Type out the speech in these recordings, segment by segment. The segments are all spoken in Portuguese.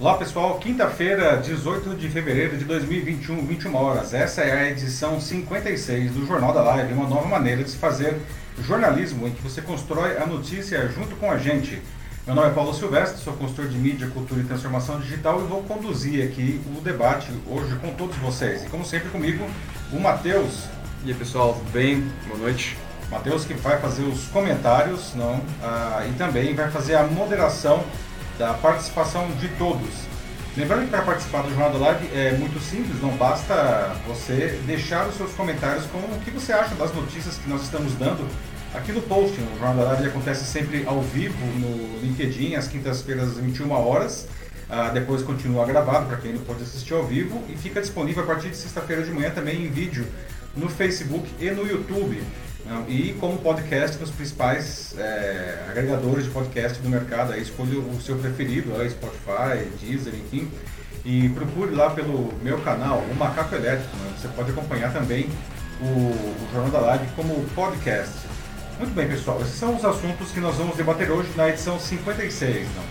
Olá pessoal, quinta-feira, 18 de fevereiro de 2021, 21 horas. Essa é a edição 56 do Jornal da Live, uma nova maneira de se fazer jornalismo em que você constrói a notícia junto com a gente. Meu nome é Paulo Silvestre, sou consultor de mídia, cultura e transformação digital e vou conduzir aqui o debate hoje com todos vocês. E como sempre comigo, o Matheus. E aí pessoal, tudo bem? Boa noite. Matheus que vai fazer os comentários não, ah, e também vai fazer a moderação da participação de todos. Lembrando que para participar do Jornal da Live é muito simples, não basta você deixar os seus comentários com o que você acha das notícias que nós estamos dando aqui no post. O Jornal da Live acontece sempre ao vivo no LinkedIn, às quintas-feiras às 21 horas. Uh, depois continua gravado para quem não pode assistir ao vivo e fica disponível a partir de sexta-feira de manhã também em vídeo no Facebook e no YouTube. E como podcast nos principais é, agregadores de podcast do mercado, aí escolha o seu preferido, aí Spotify, Deezer, enfim. E procure lá pelo meu canal, o Macaco Elétrico. Né? Você pode acompanhar também o, o Jornal da Live como podcast. Muito bem, pessoal, esses são os assuntos que nós vamos debater hoje na edição 56. Não?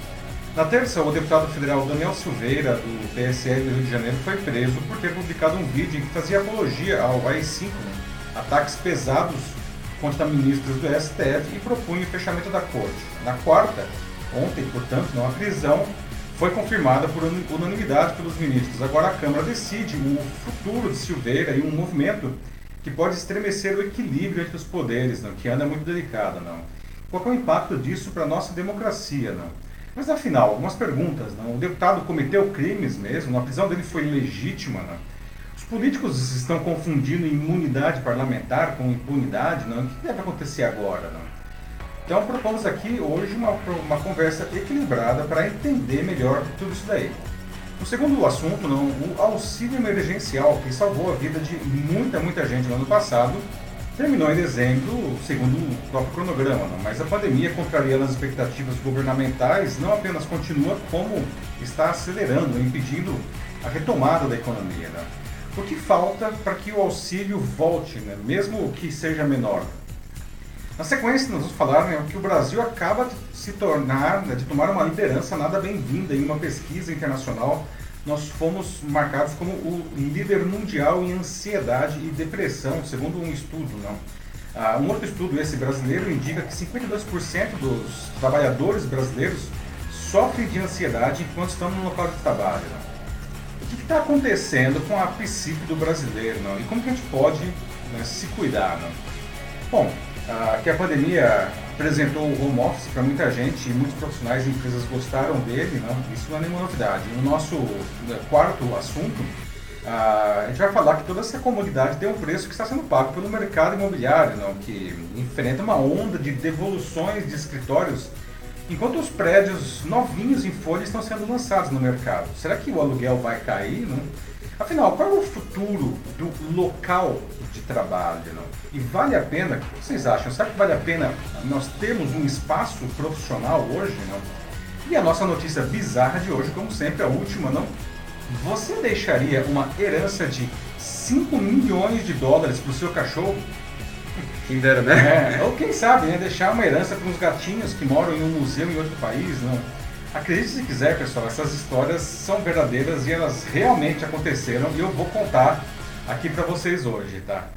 Na terça, o deputado federal Daniel Silveira, do PSL do Rio de Janeiro, foi preso por ter publicado um vídeo em que fazia apologia ao AI-5, né? ataques pesados contra ministros do STF e propunha o fechamento da corte. Na quarta, ontem, portanto, não, a prisão foi confirmada por unanimidade pelos ministros. Agora a Câmara decide o futuro de Silveira e um movimento que pode estremecer o equilíbrio entre os poderes, não, que anda muito delicado. Não. Qual é o impacto disso para a nossa democracia? Não? Mas afinal, algumas perguntas. Não? O deputado cometeu crimes mesmo? A prisão dele foi legítima? Não? Políticos estão confundindo imunidade parlamentar com impunidade, não? O que deve acontecer agora, não? Então propomos aqui hoje uma, uma conversa equilibrada para entender melhor tudo isso daí. O segundo assunto, não, o auxílio emergencial que salvou a vida de muita, muita gente no ano passado, terminou em dezembro, segundo o próprio cronograma, não? mas a pandemia, contrariando as expectativas governamentais, não apenas continua, como está acelerando, impedindo a retomada da economia. Não? O que falta para que o auxílio volte, né? mesmo que seja menor? Na sequência, nós vamos falar né, que o Brasil acaba de se tornar, né, de tomar uma liderança nada bem-vinda em uma pesquisa internacional. Nós fomos marcados como o líder mundial em ansiedade e depressão, segundo um estudo. Não? Ah, um outro estudo, esse brasileiro, indica que 52% dos trabalhadores brasileiros sofrem de ansiedade enquanto estão no local de trabalho. Não? O que está acontecendo com a psique do brasileiro, não? E como que a gente pode né, se cuidar, não? Bom, a, que a pandemia apresentou o home office para muita gente e muitos profissionais e empresas gostaram dele, não? Isso não é nenhuma novidade. No nosso né, quarto assunto, a, a gente vai falar que toda essa comodidade tem um preço que está sendo pago pelo mercado imobiliário, não? Que enfrenta uma onda de devoluções de escritórios enquanto os prédios novinhos em folha estão sendo lançados no mercado. Será que o aluguel vai cair? Não? Afinal, qual é o futuro do local de trabalho? Não? E vale a pena, o que vocês acham? Será que vale a pena nós termos um espaço profissional hoje? Não? E a nossa notícia bizarra de hoje, como sempre, a última, não? Você deixaria uma herança de 5 milhões de dólares para o seu cachorro? Quem dera, né? É, ou quem sabe, né, deixar uma herança para uns gatinhos que moram em um museu em outro país, não? Acredite se quiser, pessoal, essas histórias são verdadeiras e elas realmente aconteceram e eu vou contar aqui para vocês hoje, tá?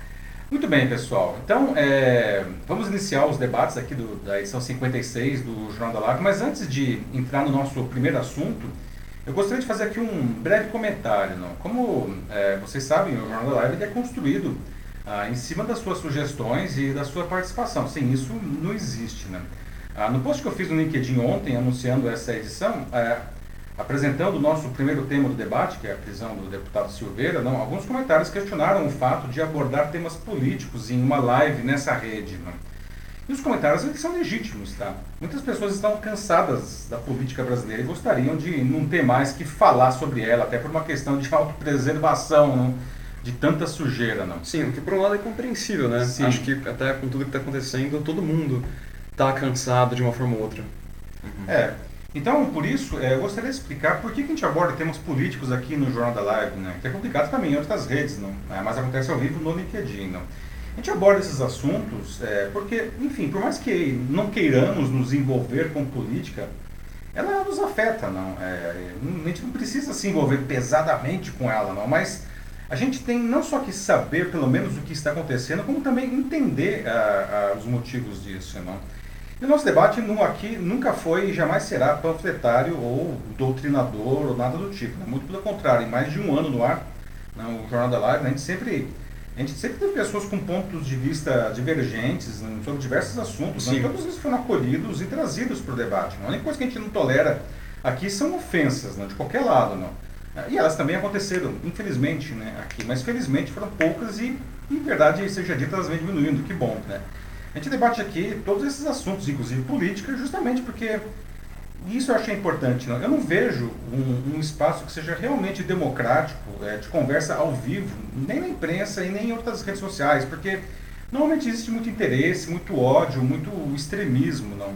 Muito bem, pessoal. Então, é, vamos iniciar os debates aqui do, da edição 56 do Jornal da Live, mas antes de entrar no nosso primeiro assunto, eu gostaria de fazer aqui um breve comentário. Não? Como é, vocês sabem, o Jornal da Live é construído ah, em cima das suas sugestões e da sua participação. Sem isso, não existe. Né? Ah, no post que eu fiz no LinkedIn ontem, anunciando essa edição, é, apresentando o nosso primeiro tema do debate, que é a prisão do deputado Silveira, não, alguns comentários questionaram o fato de abordar temas políticos em uma live nessa rede. Né? E os comentários eles são legítimos, tá? Muitas pessoas estão cansadas da política brasileira e gostariam de não ter mais que falar sobre ela, até por uma questão de autopreservação, não? De tanta sujeira, não. Sim, o que por um lado é compreensível, né? Sim. Acho que até com tudo que está acontecendo, todo mundo está cansado de uma forma ou outra. Uhum. É. Então, por isso, é, eu gostaria de explicar por que, que a gente aborda temas políticos aqui no Jornal da Live, né? Que é complicado também em outras redes, não? É, mas acontece ao vivo no LinkedIn, não? A gente aborda esses assuntos é, porque, enfim, por mais que não queiramos nos envolver com política, ela nos afeta, não. É, a gente não precisa se envolver pesadamente com ela, não, mas a gente tem não só que saber, pelo menos, o que está acontecendo, como também entender uh, uh, os motivos disso, não. E o nosso debate no, aqui nunca foi e jamais será panfletário ou doutrinador ou nada do tipo. Né? Muito pelo contrário, em mais de um ano no ar, não, o Jornal da Live, né? a gente sempre a gente sempre teve pessoas com pontos de vista divergentes né, sobre diversos assuntos. Né? Todos eles foram acolhidos e trazidos para o debate. Não? A única coisa que a gente não tolera aqui são ofensas, né? de qualquer lado. Não? E elas também aconteceram, infelizmente, né? aqui. Mas felizmente foram poucas e, em verdade, seja dito, elas vêm diminuindo. Que bom. Né? A gente debate aqui todos esses assuntos, inclusive política, justamente porque isso eu achei importante. Não? Eu não vejo um, um espaço que seja realmente democrático, é, de conversa ao vivo, nem na imprensa e nem em outras redes sociais, porque normalmente existe muito interesse, muito ódio, muito extremismo. Não?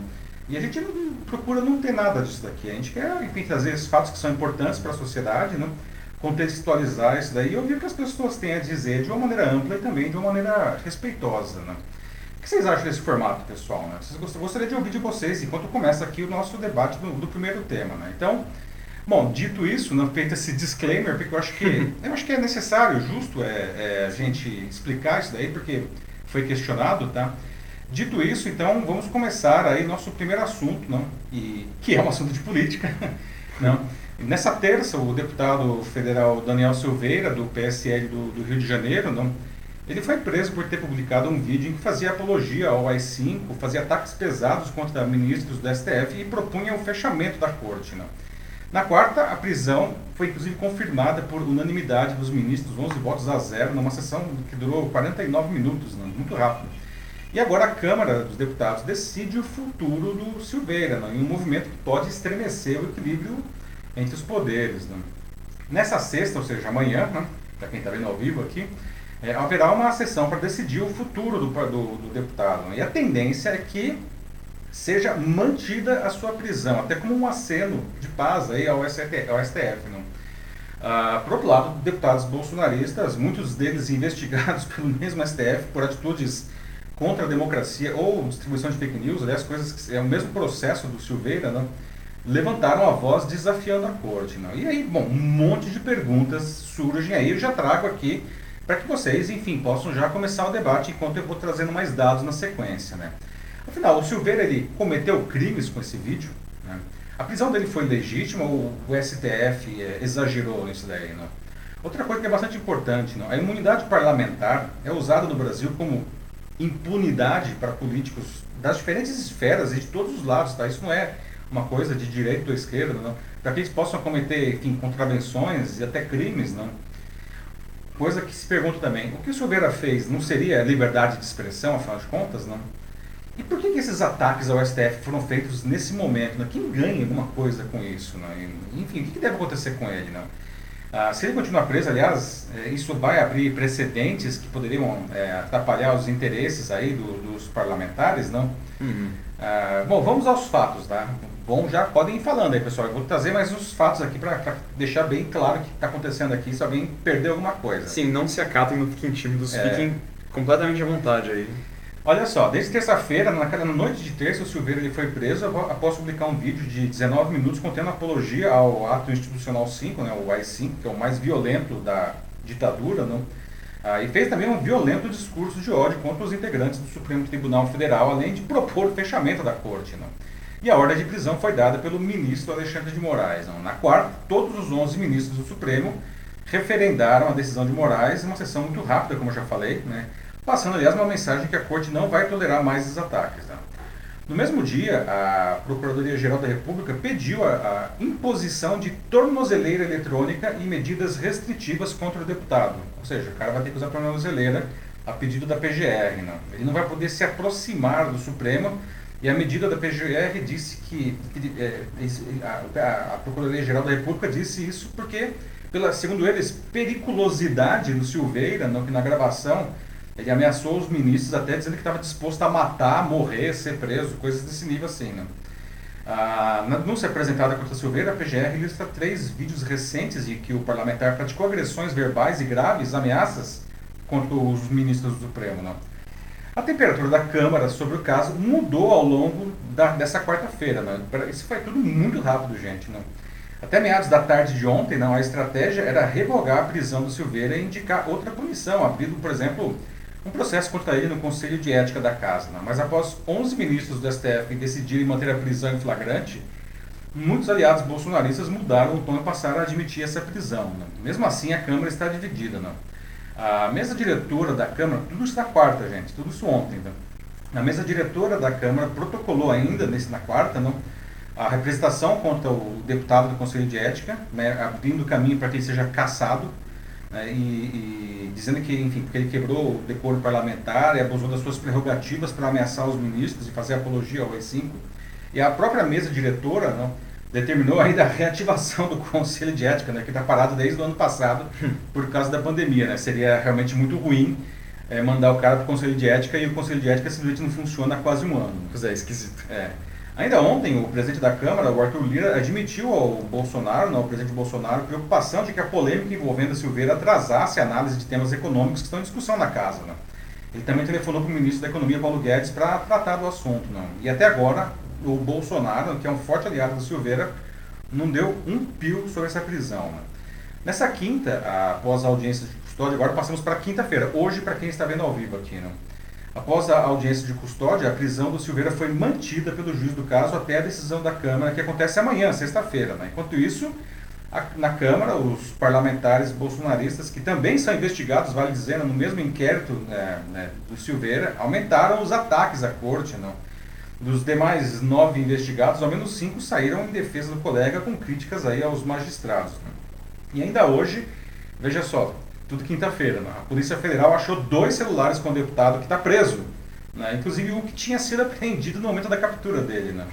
E a gente não, procura não ter nada disso daqui. A gente quer enfim, trazer esses fatos que são importantes para a sociedade, não? contextualizar isso daí e ouvir o que as pessoas têm a dizer de uma maneira ampla e também de uma maneira respeitosa. Não? que vocês acham desse formato, pessoal? Né? Vocês gostaria de ouvir de vocês enquanto começa aqui o nosso debate do, do primeiro tema. Né? Então, bom, dito isso, não feito esse disclaimer, porque eu acho que eu acho que é necessário, justo, é, é, a gente explicar isso daí, porque foi questionado, tá? Dito isso, então, vamos começar aí nosso primeiro assunto, não? E, que é um assunto de política. não? Nessa terça, o deputado federal Daniel Silveira, do PSL do, do Rio de Janeiro, não? Ele foi preso por ter publicado um vídeo em que fazia apologia ao AI-5, fazia ataques pesados contra ministros do STF e propunha o fechamento da corte. Né? Na quarta, a prisão foi inclusive confirmada por unanimidade dos ministros, 11 votos a zero, numa sessão que durou 49 minutos, né? muito rápido. E agora a Câmara dos Deputados decide o futuro do Silveira, né? em um movimento que pode estremecer o equilíbrio entre os poderes. Né? Nessa sexta, ou seja, amanhã, né? para quem está vendo ao vivo aqui, é, haverá uma sessão para decidir o futuro do, do, do deputado. Né? E a tendência é que seja mantida a sua prisão, até como um aceno de paz aí ao, STF. Não? Ah, por outro lado, deputados bolsonaristas, muitos deles investigados pelo mesmo STF por atitudes contra a democracia ou distribuição de fake news, aliás, coisas que é o mesmo processo do Silveira, não? levantaram a voz desafiando a corte. Não? E aí, bom, um monte de perguntas surgem aí. Eu já trago aqui para que vocês, enfim, possam já começar o debate enquanto eu vou trazendo mais dados na sequência. Né? Afinal, o Silveira ele cometeu crimes com esse vídeo? Né? A prisão dele foi legítima ou o STF é, exagerou nisso daí? Né? Outra coisa que é bastante importante, não? a imunidade parlamentar é usada no Brasil como impunidade para políticos das diferentes esferas e de todos os lados. Tá? Isso não é uma coisa de direita ou esquerda, não? para que eles possam cometer enfim, contravenções e até crimes. Não? Coisa que se pergunta também, o que o Silveira fez não seria liberdade de expressão, afinal de contas, não? E por que, que esses ataques ao STF foram feitos nesse momento? Não? Quem ganha alguma coisa com isso? Não? Enfim, o que, que deve acontecer com ele? Não? Ah, se ele continuar preso, aliás, é, isso vai abrir precedentes que poderiam é, atrapalhar os interesses aí do, dos parlamentares, não? Uhum. Ah, bom, vamos aos fatos, tá? Bom, já podem ir falando aí, pessoal. Eu vou trazer mais uns fatos aqui para deixar bem claro o que está acontecendo aqui, se alguém perdeu alguma coisa. Sim, não se acatem, não fiquem tímidos, é... fiquem completamente à vontade aí. Olha só, desde terça-feira, naquela noite de terça, o Silveira ele foi preso após publicar um vídeo de 19 minutos contendo apologia ao ato institucional 5, né, o AI-5, que é o mais violento da ditadura, não? Ah, e fez também um violento discurso de ódio contra os integrantes do Supremo Tribunal Federal, além de propor o fechamento da corte. Não? E a ordem de prisão foi dada pelo ministro Alexandre de Moraes. Não? Na quarta, todos os 11 ministros do Supremo referendaram a decisão de Moraes em uma sessão muito rápida, como eu já falei, né? Passando, aliás, uma mensagem que a corte não vai tolerar mais esses ataques. Não? No mesmo dia, a Procuradoria-Geral da República pediu a, a, imposição de tornozeleira eletrônica e medidas restritivas contra o deputado. Ou seja, o cara vai ter que usar tornozeleira a pedido da PGR. Não? Ele não vai poder se aproximar do Supremo e a medida da PGR disse que, que é, a, a Procuradoria-Geral da República disse isso porque, pela, segundo eles, periculosidade do Silveira, no, na gravação ele ameaçou os ministros até dizendo que estava disposto a matar, morrer, ser preso, coisas desse nível assim. Né? Ah, na denúncia apresentada contra Silveira, a PGR lista três vídeos recentes de que o parlamentar praticou agressões verbais e graves ameaças contra os ministros do Supremo. Né? A temperatura da Câmara sobre o caso mudou ao longo da, dessa quarta-feira. Né? Isso foi tudo muito rápido, gente. Né? Até meados da tarde de ontem, não, a estratégia era revogar a prisão do Silveira e indicar outra punição, abrindo, por exemplo, um processo contra ele no Conselho de Ética da Casa. Não? Mas após 11 ministros do STF decidirem manter a prisão em flagrante, muitos aliados bolsonaristas mudaram o tom e passaram a admitir essa prisão. Não? Mesmo assim, a Câmara está dividida. Não? A mesa diretora da Câmara, tudo isso na quarta, gente, tudo isso ontem. Não? A mesa diretora da Câmara protocolou ainda, nesse, na quarta, não, a representação contra o deputado do Conselho de Ética, né, abrindo caminho para que ele seja cassado, né, e, e, dizendo que, enfim, porque ele quebrou o decoro parlamentar e abusou das suas prerrogativas para ameaçar os ministros e fazer apologia ao E5. E a própria mesa diretora não, determinou ainda a reativação do Conselho de Ética, né, que está parado desde o ano passado por causa da pandemia. Né, seria realmente muito ruim é, mandar o cara para o Conselho de Ética e o Conselho de Ética simplesmente não funciona há quase um ano. Pois é, esquisito. É. Ainda ontem, o presidente da Câmara, o Arthur Lira, admitiu ao Bolsonaro, não, ao presidente Bolsonaro, preocupação de que a polêmica envolvendo a Silveira atrasasse a análise de temas econômicos que estão em discussão na casa. Né? Ele também telefonou para o ministro da Economia, Paulo Guedes, para tratar do assunto. Não? E até agora, o Bolsonaro, que é um forte aliado da Silveira, não deu um pio sobre essa prisão. Né? Nessa quinta, após a audiência de custódia, agora passamos para quinta-feira, hoje para quem está vendo ao vivo aqui. Né? Após a audiência de custódia, a prisão do Silveira foi mantida pelo juiz do caso até a decisão da Câmara, que acontece amanhã, sexta-feira. Né? Enquanto isso, a, na Câmara, os parlamentares bolsonaristas, que também são investigados, vale dizer, no mesmo inquérito né, né, do Silveira, aumentaram os ataques à corte. Não? Dos demais nove investigados, ao menos cinco saíram em defesa do colega com críticas aí aos magistrados. Né? E ainda hoje, veja só, tudo quinta-feira. Né? A Polícia Federal achou dois celulares com o deputado que está preso. Né? Inclusive um que tinha sido apreendido no momento da captura dele. Né?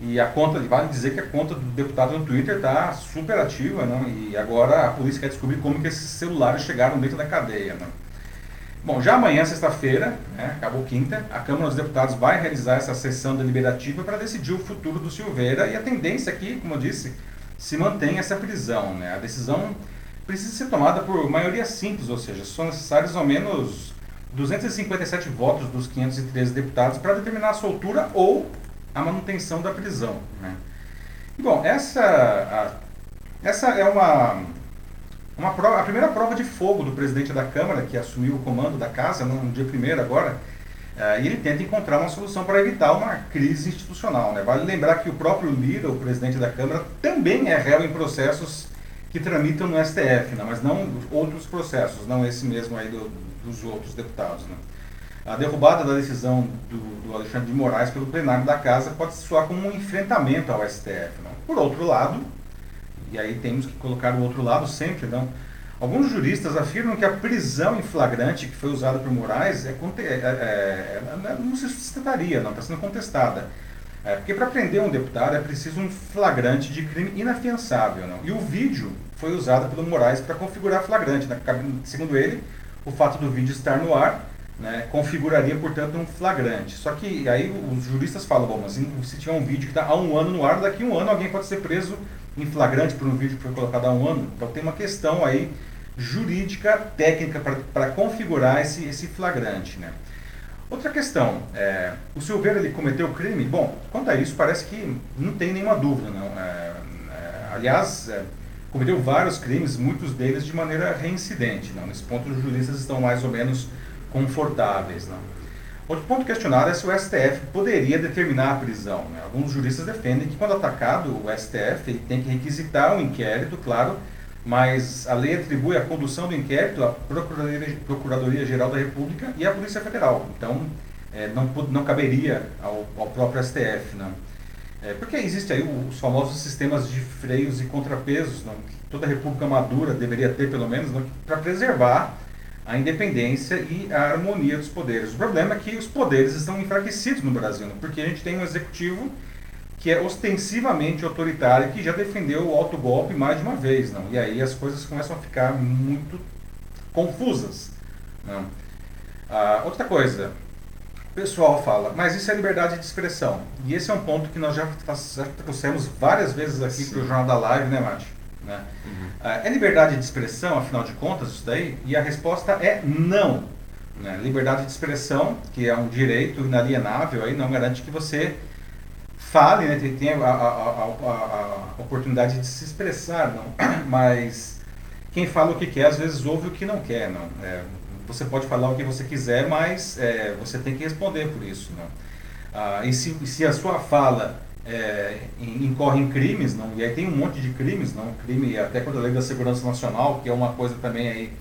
E a conta, vale dizer que a conta do deputado no Twitter está super ativa, né? e agora a polícia quer descobrir como que esses celulares chegaram dentro da cadeia. Né? Bom, já amanhã, sexta-feira, né, acabou quinta, a Câmara dos Deputados vai realizar essa sessão deliberativa para decidir o futuro do Silveira e a tendência aqui, como eu disse, se mantém essa prisão. Né? A decisão precisa ser tomada por maioria simples, ou seja, são necessários ao menos 257 votos dos 513 deputados para determinar a soltura ou a manutenção da prisão. Né? Bom, essa, a, essa é uma, uma prova, a primeira prova de fogo do presidente da Câmara, que assumiu o comando da casa no dia 1 agora, uh, e ele tenta encontrar uma solução para evitar uma crise institucional. Né? Vale lembrar que o próprio Lira, o presidente da Câmara, também é réu em processos que tramitam no STF, né? mas não outros processos, não esse mesmo aí do, dos outros deputados. Né? A derrubada da decisão do, do, Alexandre de Moraes pelo plenário da Casa pode soar como um enfrentamento ao STF. Né? Por outro lado, e aí temos que colocar o outro lado sempre, não? Alguns juristas afirmam que a prisão em flagrante que foi usada por Moraes é, é, é, é não se sustentaria, não está sendo contestada. É, porque para prender um deputado é preciso um flagrante de crime inafiançável. Não? E o vídeo foi usado pelo Moraes para configurar flagrante. Né? Segundo ele, o fato do vídeo estar no ar né, configuraria, portanto, um flagrante. Só que aí os juristas falam, bom, mas se tiver um vídeo que está há um ano no ar, daqui a um ano alguém pode ser preso em flagrante por um vídeo que foi colocado há um ano. Então tem uma questão aí jurídica, técnica para configurar esse, esse flagrante. Né? Outra questão, é, o Silveira ele cometeu crime? Bom, quanto a isso parece que não tem nenhuma dúvida. Não. É, é, aliás, é, cometeu vários crimes, muitos deles de maneira reincidente. Não. Nesse ponto os juristas estão mais ou menos confortáveis. Não. Outro ponto questionado é se o STF poderia determinar a prisão. Né? Alguns juristas defendem que quando atacado o STF ele tem que requisitar um inquérito, claro, mas a lei atribui a condução do inquérito à Procuradoria-Geral da República e à Polícia Federal. Então, é, não, não caberia ao, ao próprio STF. Não. É, porque existe aí os famosos sistemas de freios e contrapesos, não, que toda república madura deveria ter, pelo menos, para preservar a independência e a harmonia dos poderes. O problema é que os poderes estão enfraquecidos no Brasil, não, porque a gente tem um executivo que é ostensivamente autoritária, que já defendeu o autogolpe mais de uma vez. Não? E aí as coisas começam a ficar muito confusas. Não? Ah, outra coisa, o pessoal fala, mas isso é liberdade de expressão. E esse é um ponto que nós já, já trouxemos várias vezes aqui para o Jornal da Live, né, Mati? Né? Uhum. Ah, é liberdade de expressão, afinal de contas, isso daí? E a resposta é não. Né? Liberdade de expressão, que é um direito inalienável, aí não garante que você fale, né, tem a, a, a, a, oportunidade de se expressar, não? mas quem fala o que quer às vezes ouve o que não quer, não? É, você pode falar o que você quiser, mas é, você tem que responder por isso, não? Ah, e se, se a sua fala é, incorre em crimes, não? E aí tem um monte de crimes, não? Crime até quando a lei da segurança nacional, que é uma coisa também aí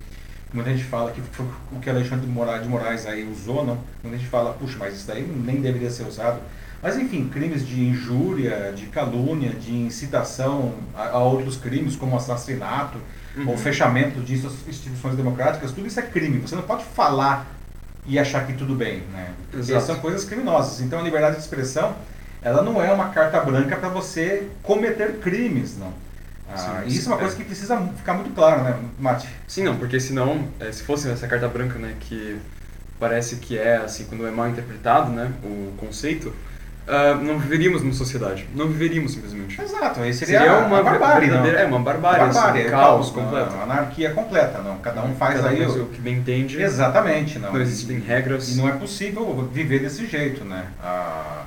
muita gente fala que foi o que Alexandre de Moraes, de Moraes aí usou, não? Muita gente fala, puxa, mas isso daí nem deveria ser usado. Mas enfim, crimes de injúria, de calúnia, de incitação a, a outros crimes, como assassinato uhum. ou fechamento de instituições democráticas, tudo isso é crime. Você não pode falar e achar que tudo bem, né? Exato. São coisas criminosas. Então a liberdade de expressão, ela não é uma carta branca para você cometer crimes, não. Ah, sim, isso é uma coisa que precisa ficar muito claro, né, Mate? Sim, não, porque senão, é, se fosse essa carta branca, né, que parece que é, assim, quando é mal interpretado, né, o conceito, uh, não viveríamos numa sociedade. Não viveríamos simplesmente. Exato, aí seria, seria uma, barbárie, não? É, uma barbárie, uma barbárie assim, um caos completo. Uma anarquia completa, não. Cada um faz Cada aí o... o que bem entende. Exatamente, não. Não existem regras. E não é possível viver desse jeito, né. Ah,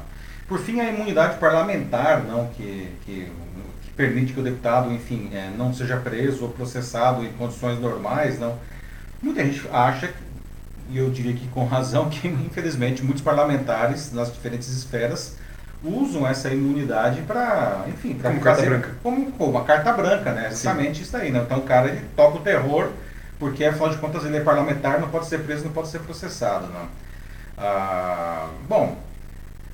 por fim, a imunidade parlamentar, não, que, que, que permite que o deputado, enfim, é, não seja preso ou processado em condições normais, não. Muita gente acha e eu diria que com razão, que infelizmente muitos parlamentares nas diferentes esferas usam essa imunidade para, enfim, para como carta branca. Como, como uma carta branca, né? Exatamente Sim. isso aí, né? Então o cara ele toca o terror, porque afinal de contas ele é parlamentar, não pode ser preso, não pode ser processado, não. Ah, bom,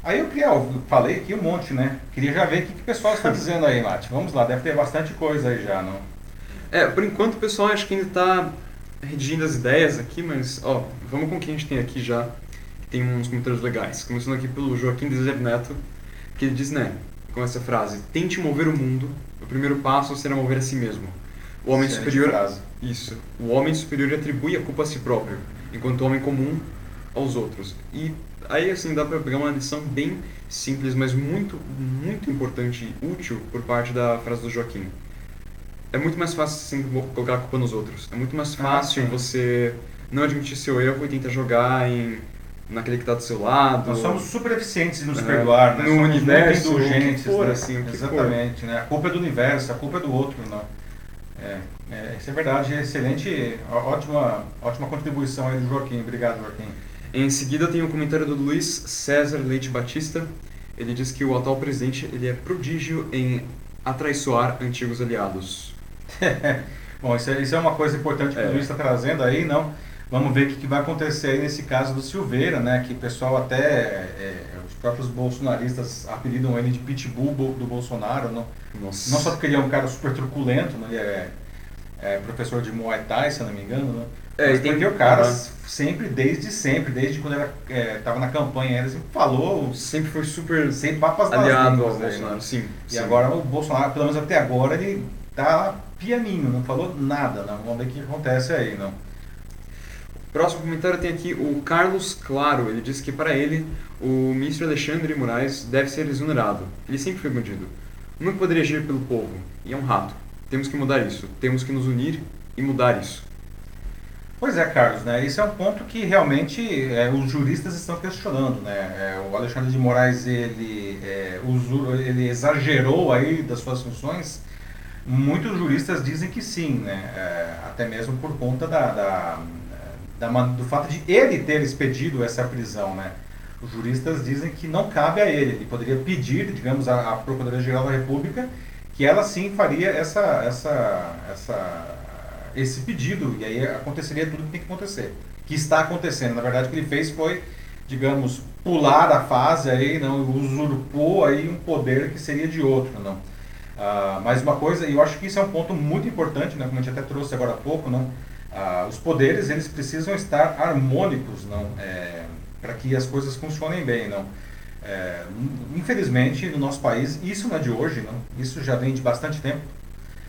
aí eu queria, eu falei aqui um monte, né? Queria já ver o que, que o pessoal está dizendo aí, Mate. Vamos lá, deve ter bastante coisa aí já, não? É, por enquanto o pessoal acho que ainda está redigindo as ideias aqui, mas ó, vamos com o que a gente tem aqui já, tem uns comentários legais. Começando aqui pelo Joaquim Dezer Neto, que ele diz, né, com essa frase: Tente mover o mundo, o primeiro passo será mover a si mesmo. O homem Excelente superior. Frase. Isso. O homem superior atribui a culpa a si próprio, enquanto o homem comum aos outros. E aí, assim, dá para pegar uma lição bem simples, mas muito, muito importante e útil por parte da frase do Joaquim é muito mais fácil sempre colocar a culpa nos outros. É muito mais ah, fácil ah, você não admitir seu erro e tentar jogar em naquele que está do seu lado. Nós somos super eficientes em nos é, perdoar, né? No somos universo, muito indulgentes, for, né? assim, Exatamente, né? A culpa é do universo, a culpa é do outro, não. É, é, isso é verdade, é excelente, ótima, ótima contribuição aí do Joaquim. Obrigado, Joaquim. Em seguida tem o um comentário do Luiz César Leite Batista. Ele diz que o atual presidente ele é prodígio em atraiçoar antigos aliados. Bom, isso é, isso é uma coisa importante que é. o Luiz está trazendo aí, não? Vamos ver o que, que, vai acontecer aí nesse caso do Silveira, né? Que o pessoal até, é, os próprios bolsonaristas apelidam ele de pitbull do Bolsonaro, não? Nossa. Não só porque ele é um cara super truculento, né? Ele é, é professor de Muay Thai, se eu não me engano, né? É, Mas porque o cara uhum. sempre, desde sempre, desde quando ele estava é, na campanha, ele sempre falou... Sempre foi super sempre papas aliado ao né? Bolsonaro, sim. E sim. agora o Bolsonaro, pelo menos até agora, ele tá pianinho, não falou nada, não. Vamos ver o que acontece aí, não. Próximo comentário tem aqui o Carlos Claro. Ele diz que para ele o ministro Alexandre Moraes deve ser exonerado. Ele sempre foi bandido. Nunca poderia agir pelo povo. E é um rato. Temos que mudar isso. Temos que nos unir e mudar isso. Pois é, Carlos, né? Esse é um ponto que realmente é, os juristas estão questionando, né? É, o Alexandre de Moraes ele, é, ele exagerou aí das suas funções Muitos juristas dizem que sim, né? É, até mesmo por conta da, da, da, do fato de ele ter expedido essa prisão, né? Os juristas dizem que não cabe a ele, ele poderia pedir, digamos, à, Procuradoria-Geral da República que ela sim faria essa, essa, essa, esse pedido, e aí aconteceria tudo que tem que acontecer, que está acontecendo. Na verdade, o que ele fez foi, digamos, pular a fase aí, não usurpou aí um poder que seria de outro, não. Ah, mais uma coisa, e eu acho que isso é um ponto muito importante, né, como a gente até trouxe agora há pouco, não? Ah, os poderes eles precisam estar harmônicos, não? É, para que as coisas funcionem bem, não? É, infelizmente, no nosso país, isso não é de hoje, não? Isso já vem de bastante tempo.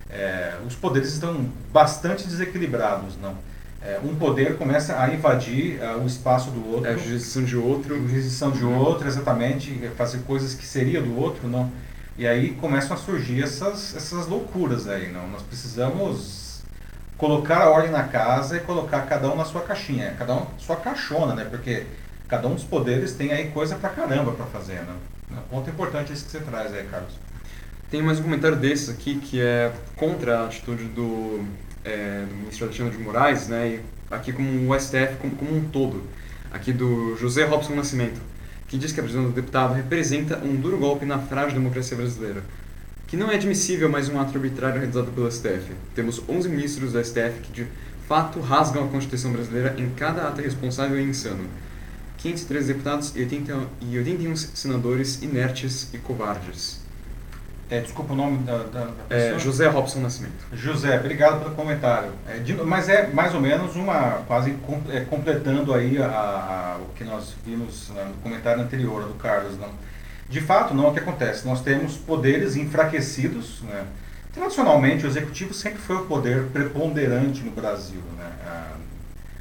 É, os poderes estão bastante desequilibrados, não? É, um poder começa a invadir uh, o espaço do outro. É a jurisdição de outro. A jurisdição de outro, exatamente. Fazer coisas que seria do outro, não? E aí começam a surgir essas, essas loucuras aí, não? Nós precisamos colocar a ordem na casa e colocar cada um na sua caixinha, é, cada um sua caixona, né? Porque cada um dos poderes tem aí coisa pra caramba pra fazer, né? Um ponto importante esse que você traz aí, Carlos. Tem mais um comentário desses aqui que é contra a atitude do, é, do ministro Alexandre de Moraes, né, e aqui como o STF como, como um todo, aqui do José Robson Nascimento, que diz que a prisão do deputado representa um duro golpe na frágil democracia brasileira, que não é admissível mais um ato arbitrário realizado pelo STF. Temos 11 ministros do STF que de fato rasgam a Constituição brasileira em cada ato irresponsável e insano. 503 deputados e, 80, e 81 senadores inertes e covardes. É, desculpa o nome da, da, É, pessoa. José Robson Nascimento. José, obrigado pelo comentário. É, de- mas é mais ou menos uma, quase com- é, completando aí a, a- o que nós vimos né, no comentário anterior do Carlos. Não? De fato, não é o que acontece. Nós temos poderes enfraquecidos. Né? Tradicionalmente, o executivo sempre foi o poder preponderante no Brasil. Né?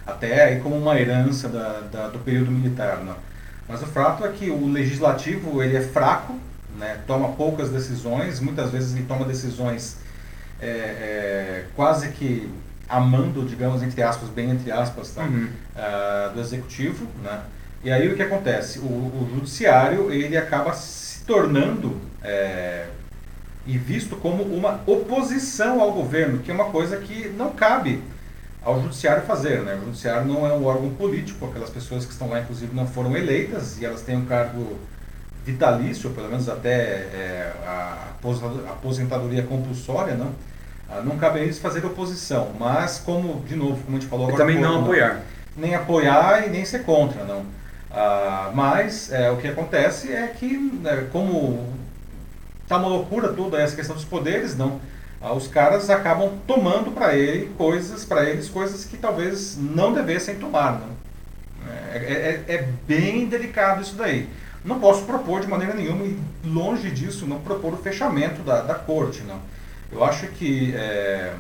Até aí como uma herança da, da- do período militar. Né? Mas o fato é que o legislativo ele é fraco, né? toma poucas decisões, muitas vezes ele toma decisões é, é, quase que amando, digamos, entre aspas, bem entre aspas, tá? Uhum. ah, do executivo, né? E aí o que acontece? O, o judiciário ele acaba se tornando é, e visto como uma oposição ao governo, que é uma coisa que não cabe ao judiciário fazer, né? O judiciário não é um órgão político, aquelas pessoas que estão lá, inclusive, não foram eleitas e elas têm um cargo vitalício, pelo menos até é, a aposenta- aposentadoria compulsória, não? Ah, não cabe a eles fazer oposição, mas como, de novo, como a gente falou E agora há também não pouco, apoiar. nem apoiar e nem ser contra, não. Ah, mas é, o que acontece é que, né, como tá uma loucura toda essa questão dos poderes, não. Ah, os caras acabam tomando para ele coisas, para eles coisas que talvez não devessem tomar, não. É, é- é- é bem delicado isso daí. Não posso propor de maneira nenhuma e longe disso não propor o fechamento da, da corte, não. Eu acho que é,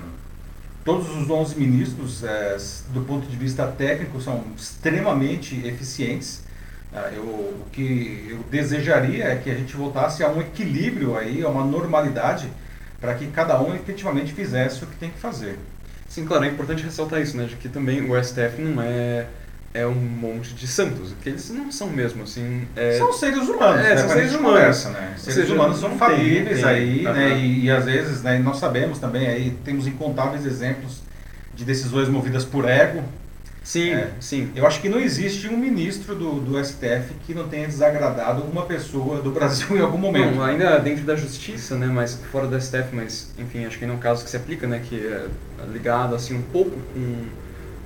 todos os 11 ministros, é, do ponto de vista técnico, são extremamente eficientes. Ah, eu, o que eu desejaria é que a gente voltasse a um equilíbrio aí, a uma normalidade, para que cada um efetivamente fizesse o que tem que fazer. Sim, claro, é importante ressaltar isso, né? De que também o STF não é, é um monte de santos, que eles não são mesmo, assim... É, São seres humanos, É, né? são seres humanos. conversa, né? Seres seja, humanos são não falíveis não aí, né? E, e às vezes, né, nós sabemos também aí, temos incontáveis exemplos de decisões movidas por ego. sim, É. sim. Eu acho que não existe um ministro do, do STF que não tenha desagradado uma pessoa do Brasil em algum momento. Ainda dentro da justiça, né, mas fora do STF, mas enfim, acho que ainda é um caso que se aplica, né, que é ligado assim um pouco com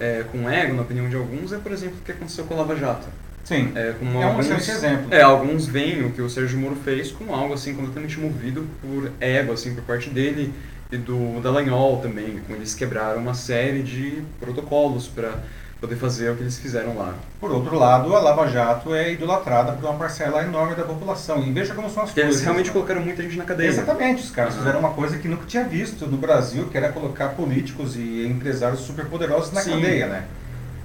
é, com ego, na opinião de alguns, é por exemplo o que aconteceu com a Lava Jato. Sim. É, como É um alguns, excelente exemplo. É, alguns veem o que o Sérgio Moro fez como algo assim completamente movido por ego, assim, por parte dele e do Dallagnol também, como eles quebraram uma série de protocolos para poder fazer o que eles fizeram lá. Por outro lado, a Lava Jato é idolatrada por uma parcela enorme da população. E veja como são as Porque coisas. eles realmente né? colocaram muita gente na cadeia. Exatamente, os caras Aham. fizeram uma coisa que nunca tinha visto no Brasil, que era colocar políticos e empresários superpoderosos na Sim. cadeia, né?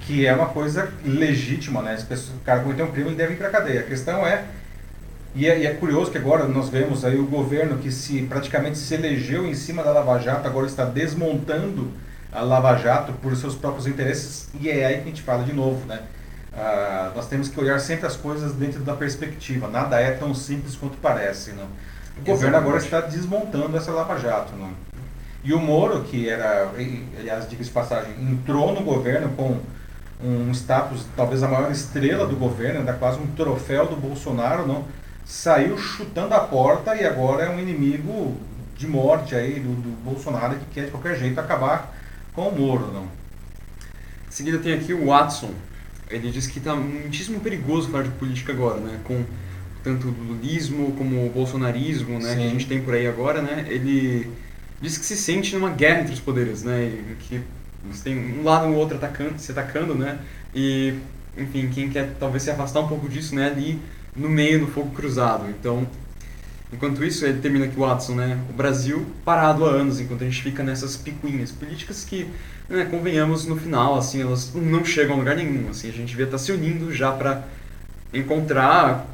Que é uma coisa legítima, né? O cara cometeu um crime, ele deve ir para cadeia. A questão é e, é, e é curioso que agora nós vemos aí o governo que se praticamente se elegeu em cima da Lava Jato, agora está desmontando a Lava Jato por seus próprios interesses, e é aí que a gente fala de novo, né? Ah, nós temos que olhar sempre as coisas dentro da perspectiva, nada é tão simples quanto parece, não? O governo agora está desmontando essa Lava Jato, não? E o Moro, que era, aliás, diga de passagem, entrou no governo com um status, talvez a maior estrela do governo, era quase um troféu do Bolsonaro, não? Saiu chutando a porta e agora é um inimigo de morte aí do, do Bolsonaro que quer de qualquer jeito acabar com o Moro, não? Em seguida tem aqui o Watson. Ele diz que está muitíssimo perigoso falar de política agora, né? Com tanto o lulismo como o bolsonarismo, né? Que a gente tem por aí agora, né? Ele diz que se sente numa guerra entre os poderes, né? Que você tem um lado ou outro atacando, se atacando, né? E, enfim, quem quer talvez se afastar um pouco disso, né? Ali no meio, no fogo cruzado. Então, Enquanto isso, ele termina aqui o Watson, né? O Brasil parado há anos, enquanto a gente fica nessas picuinhas políticas que, né, convenhamos, no final, assim, elas não chegam a lugar nenhum. Assim, a gente devia estar se unindo já para encontrar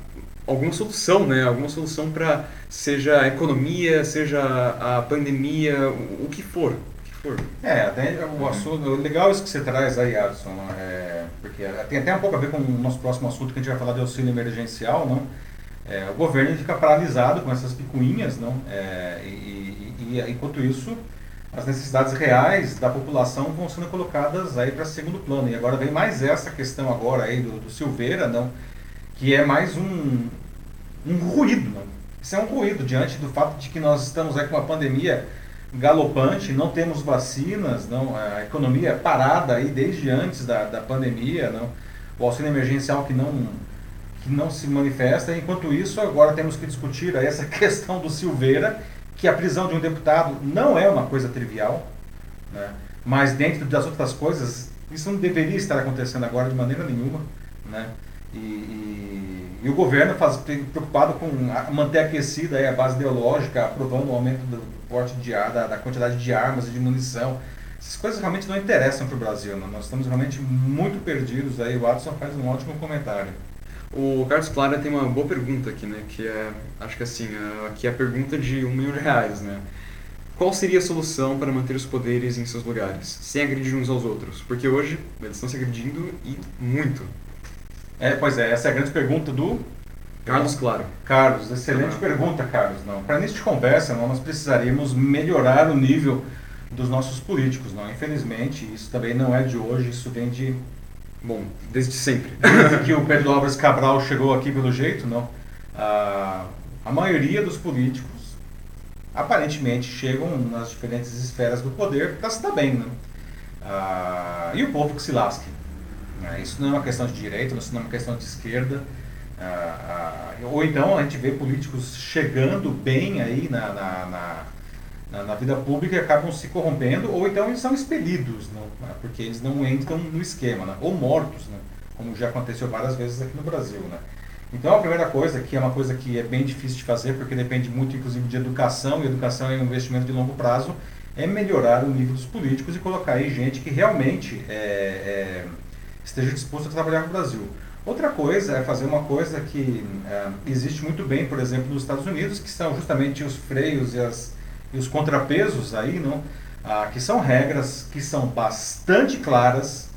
alguma solução, né? Alguma solução para seja a economia, seja a pandemia, o, o que for, o que for. É, até o assunto, legal isso que você traz aí, Adson, é, porque tem até um pouco a ver com o nosso próximo assunto que a gente vai falar de auxílio emergencial, não? É, o governo fica paralisado com essas picuinhas, não? É, e, e, enquanto isso, as necessidades reais da população vão sendo colocadas aí para segundo plano. E agora vem mais essa questão agora aí do, do Silveira, não? Que é mais um, um ruído, não? Isso é um ruído diante do fato de que nós estamos aí com uma pandemia galopante, não temos vacinas, não, a economia é parada aí desde antes da, da pandemia, não, o auxílio emergencial que não, que não se manifesta. Enquanto isso, agora temos que discutir essa questão do Silveira, que a prisão de um deputado não é uma coisa trivial, né, mas dentro das outras coisas, isso não deveria estar acontecendo agora de maneira nenhuma. Né, e, e, e, o governo faz, preocupado com manter aquecida a base ideológica, aprovando o aumento do porte de da, da, quantidade de armas e de munição. Essas coisas realmente não interessam para o Brasil. Né? Nós estamos realmente muito perdidos. Aí o Watson faz um ótimo comentário. O Carlos Clara tem uma boa pergunta aqui, né? Que é, acho que assim, aqui é a pergunta de um milhão de reais, né? Qual seria a solução para manter os poderes em seus lugares, sem agredir uns aos outros? Porque hoje eles estão se agredindo e muito. É, pois é, essa é a grande pergunta do Carlos Claro. Carlos, excelente pergunta, Carlos. Não, para início de conversa, não, nós precisaríamos melhorar o nível dos nossos políticos, não. Infelizmente, isso também não é de hoje, isso vem de bom, desde sempre. Desde que o Pedro Álvares Cabral chegou aqui pelo jeito, não. A, a maioria dos políticos aparentemente chegam nas diferentes esferas do poder para se dar bem, né? Ah, e o povo que se lasque. Né? Isso não é uma questão de direita, isso não é uma questão de esquerda. Ah, ah, ou então a gente vê políticos chegando bem aí na, na, na, na, vida pública acabam se corrompendo, ou então eles são expelidos, né? porque eles não entram no esquema, né? ou mortos, né? como já aconteceu várias vezes aqui no Brasil. Né? Então a primeira coisa, que é uma coisa que é bem difícil de fazer, porque depende muito inclusive de educação, e educação é um investimento de longo prazo, é melhorar o nível dos políticos e colocar aí gente que realmente é, é esteja disposto a trabalhar no Brasil. Outra coisa é fazer uma coisa que é, existe muito bem, por exemplo, nos Estados Unidos, que são justamente os freios e, as, e os contrapesos aí, não? Ah, que são regras que são bastante claras.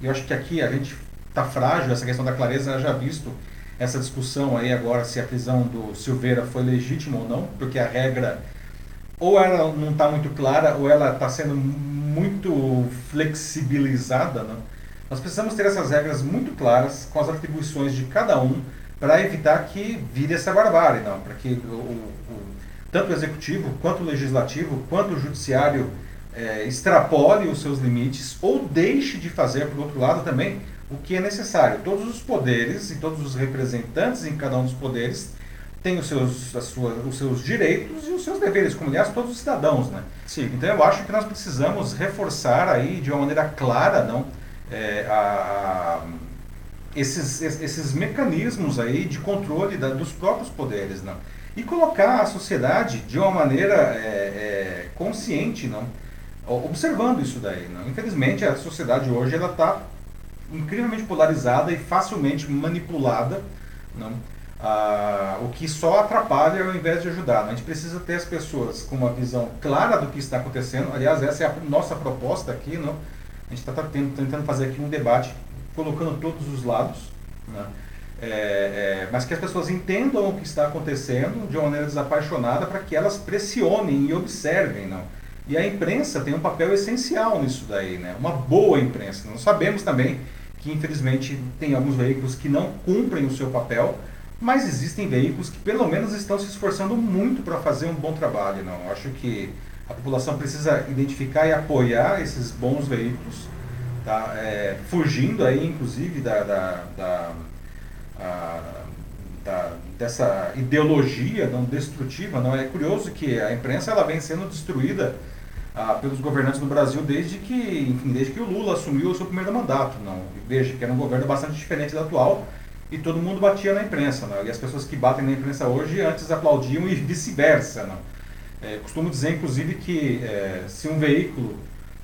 E eu acho que aqui a gente está frágil, essa questão da clareza, já visto essa discussão aí agora se a prisão do Silveira foi legítima ou não, porque a regra ou ela não está muito clara ou ela está sendo muito flexibilizada, não? Nós precisamos ter essas regras muito claras, com as atribuições de cada um, para evitar que vire essa barbárie, não, para que o, o, tanto o executivo, quanto o legislativo, quanto o judiciário é, extrapole os seus limites ou deixe de fazer, por outro lado, também o que é necessário. Todos os poderes e todos os representantes em cada um dos poderes têm os seus, as suas, os seus direitos e os seus deveres, como aliás todos os cidadãos, né? Sim. Então eu acho que nós precisamos reforçar aí de uma maneira clara, não, é, a, a, esses, esses mecanismos aí de controle da, dos próprios poderes, não? E colocar a sociedade de uma maneira é, é, consciente, não? Observando isso daí, não? Infelizmente a sociedade hoje está incrivelmente polarizada e facilmente manipulada, não? Ah, o que só atrapalha ao invés de ajudar. A gente precisa ter as pessoas com uma visão clara do que está acontecendo. Aliás, essa é a nossa proposta aqui, não? A gente está tá tentando fazer aqui um debate colocando todos os lados, né? É, é, mas que as pessoas entendam o que está acontecendo de uma maneira desapaixonada para que elas pressionem e observem. Não? E a imprensa tem um papel essencial nisso daí, né? uma boa imprensa. Nós sabemos também que, infelizmente, tem alguns veículos que não cumprem o seu papel, mas existem veículos que, pelo menos, estão se esforçando muito para fazer um bom trabalho. Não? Eu acho que a população precisa identificar e apoiar esses bons veículos, tá? É, fugindo aí, inclusive, da, da, da, da, dessa ideologia não destrutiva. Não é curioso que a imprensa ela vem sendo destruída ah, pelos governantes no Brasil desde que, enfim, desde que o Lula assumiu o seu primeiro mandato. Não, veja que era um governo bastante diferente do atual e todo mundo batia na imprensa. Não? E as pessoas que batem na imprensa hoje antes aplaudiam e vice-versa. É, costumo dizer, inclusive, que é, se um veículo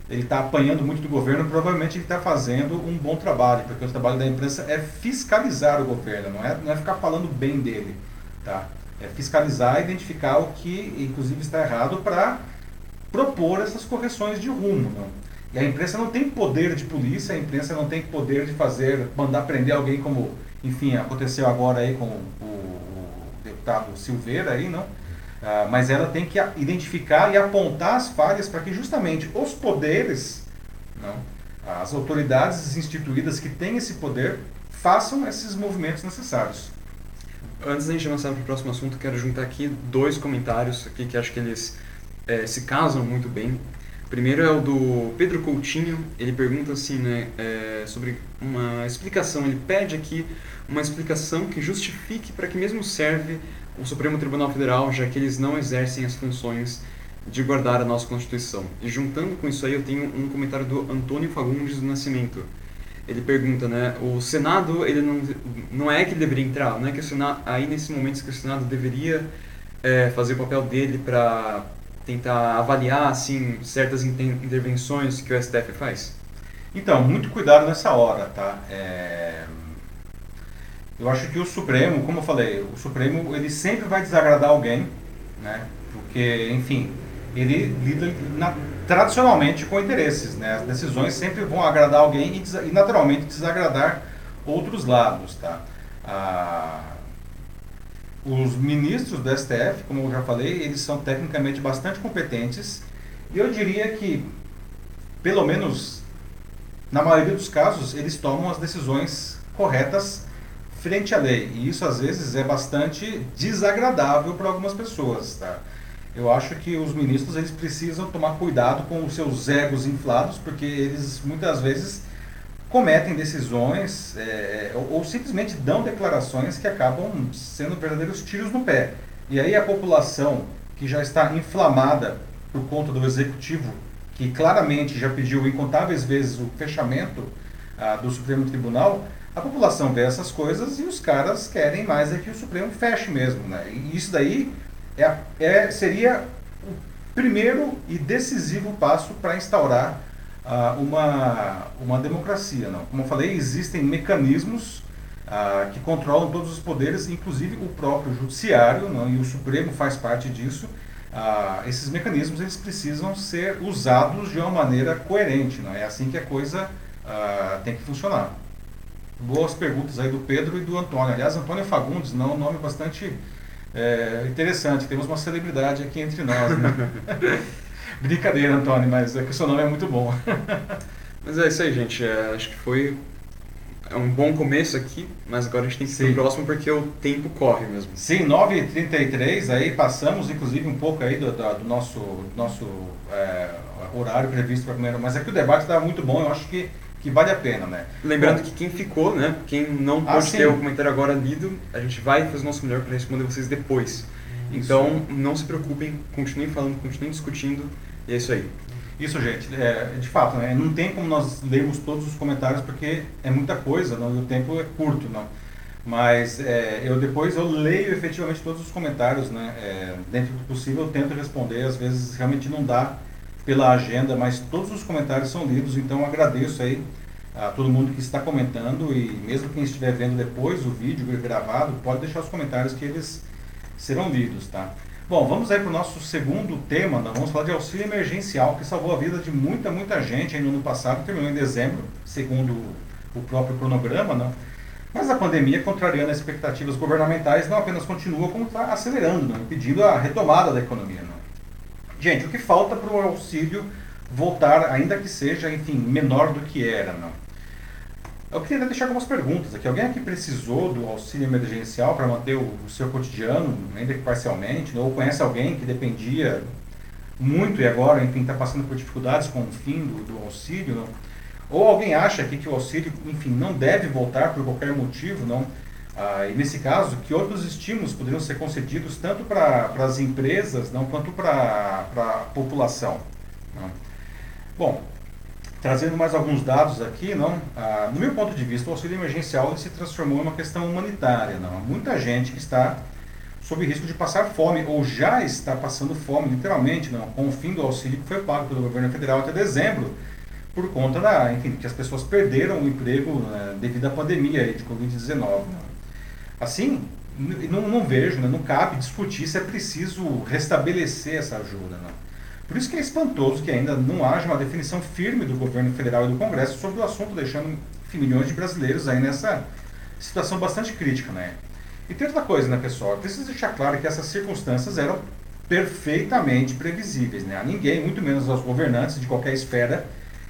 ele está apanhando muito do governo, provavelmente ele está fazendo um bom trabalho, porque o trabalho da imprensa é fiscalizar o governo, não é, não é ficar falando bem dele. Tá? É fiscalizar, identificar o que, inclusive, está errado para propor essas correções de rumo. Não? E a imprensa não tem poder de polícia, a imprensa não tem poder de fazer, mandar prender alguém como, enfim, aconteceu agora aí com o, o deputado Silveira aí, não? Ah, mas ela tem que identificar e apontar as falhas para que justamente os poderes, não, as autoridades instituídas que têm esse poder, façam esses movimentos necessários. Antes da gente avançar para o próximo assunto, quero juntar aqui dois comentários aqui que acho que eles é, se casam muito bem. Primeiro é o do Pedro Coutinho, ele pergunta assim, né, é, sobre uma explicação, ele pede aqui uma explicação que justifique para que mesmo serve o Supremo Tribunal Federal, já que eles não exercem as funções de guardar a nossa Constituição. E juntando com isso aí, eu tenho um comentário do Antônio Fagundes do Nascimento. Ele pergunta, né, o Senado, ele não, não é que ele deveria entrar, não é que o Senado, aí nesse momento que o Senado deveria é, fazer o papel dele para tentar avaliar assim certas intervenções que o STF faz? Então, muito cuidado nessa hora, tá? É... Eu acho que o Supremo, como eu falei, o Supremo ele sempre vai desagradar alguém, né? Porque, enfim, ele lida na, tradicionalmente com interesses, né? As decisões sempre vão agradar alguém e, e naturalmente desagradar outros lados, tá? Ah, os ministros do STF, como eu já falei, eles são tecnicamente bastante competentes e eu diria que, pelo menos na maioria dos casos, eles tomam as decisões corretas frente à lei. E isso às vezes é bastante desagradável para algumas pessoas. Tá? Eu acho que os ministros eles precisam tomar cuidado com os seus egos inflados, porque eles muitas vezes cometem decisões é, ou, ou, simplesmente dão declarações que acabam sendo verdadeiros tiros no pé. E aí a população que já está inflamada por conta do executivo, que claramente já pediu incontáveis vezes o fechamento ah, do Supremo Tribunal, a população vê essas coisas e os caras querem mais é que o Supremo feche mesmo. Né? E isso daí é, é, seria o primeiro e decisivo passo para instaurar uh, uma, uma democracia. Não? Como eu falei, existem mecanismos uh, que controlam todos os poderes, inclusive o próprio judiciário, não? e o Supremo faz parte disso. Uh, esses mecanismos eles precisam ser usados de uma maneira coerente. Não? É assim que a coisa tem que funcionar. Boas perguntas aí do Pedro e do Antônio. Aliás, Antônio Fagundes, não, um nome bastante é, interessante. Temos uma celebridade aqui entre nós. Né? Brincadeira, Antônio, mas é que o seu nome é muito bom. mas é isso aí, gente. É, acho que foi é um bom começo aqui, mas agora a gente tem que ser próximo porque o tempo corre mesmo. Sim, 9h33, aí passamos inclusive um pouco aí do, do, nosso, nosso é, horário previsto para primeira, mas aqui o debate estava muito bom, eu acho que, que vale a pena, né? Lembrando bom, que quem ficou, né, quem não ah, pode ah, ter o comentário agora lido, a gente vai fazer o nosso melhor para responder vocês depois. Então, não se preocupem, continuem falando, continuem discutindo, e é isso aí. Isso, gente. É, de fato, né, não tem como nós lermos todos os comentários porque é muita coisa, não, e o tempo é curto, não. Mas é, eu depois eu leio efetivamente todos os comentários, né? É, dentro do possível eu tento responder, às vezes realmente não dá pela agenda, mas todos os comentários são lidos, então agradeço aí a todo mundo que está comentando e mesmo quem estiver vendo depois o vídeo gravado, pode deixar os comentários que eles serão lidos, tá? Bom, vamos aí para o nosso segundo tema, nós vamos falar de auxílio emergencial, que salvou a vida de muita, muita gente no ano passado, terminou em dezembro, segundo o próprio cronograma, né? Mas a pandemia, contrariando as expectativas governamentais, não apenas continua, como está acelerando, né? pedindo a retomada da economia. Né? Gente, o que falta para o auxílio voltar, ainda que seja, enfim, menor do que era, não? Eu queria deixar algumas perguntas aqui. Alguém aqui precisou do auxílio emergencial para manter o, seu cotidiano, ainda que parcialmente, né? ou conhece alguém que dependia muito e agora, enfim, está passando por dificuldades com o fim do, do auxílio? Não? Ou alguém acha aqui que o auxílio, enfim, não deve voltar por qualquer motivo, não? Ah, e nesse caso, que outros estímulos poderiam ser concedidos tanto para as empresas não, quanto para a população? Não? Bom, Trazendo mais alguns dados aqui, não, ah, no meu ponto de vista, o auxílio emergencial se transformou em uma questão humanitária. Não? Muita gente que está sob risco de passar fome ou já está passando fome, literalmente, não, com o fim do auxílio que foi pago pelo governo federal até dezembro, por conta da, enfim, que as pessoas perderam o emprego né, devido à pandemia de Covid-19. Assim, não, não vejo, né, não cabe discutir se é preciso restabelecer essa ajuda. Não. Por isso que é espantoso que ainda não haja uma definição firme do governo federal e do Congresso sobre o assunto, deixando milhões de brasileiros aí nessa situação bastante crítica. Né? E tem outra coisa, né, pessoal? Preciso deixar claro que essas circunstâncias eram perfeitamente previsíveis, né? A ninguém, muito menos aos governantes de qualquer esfera,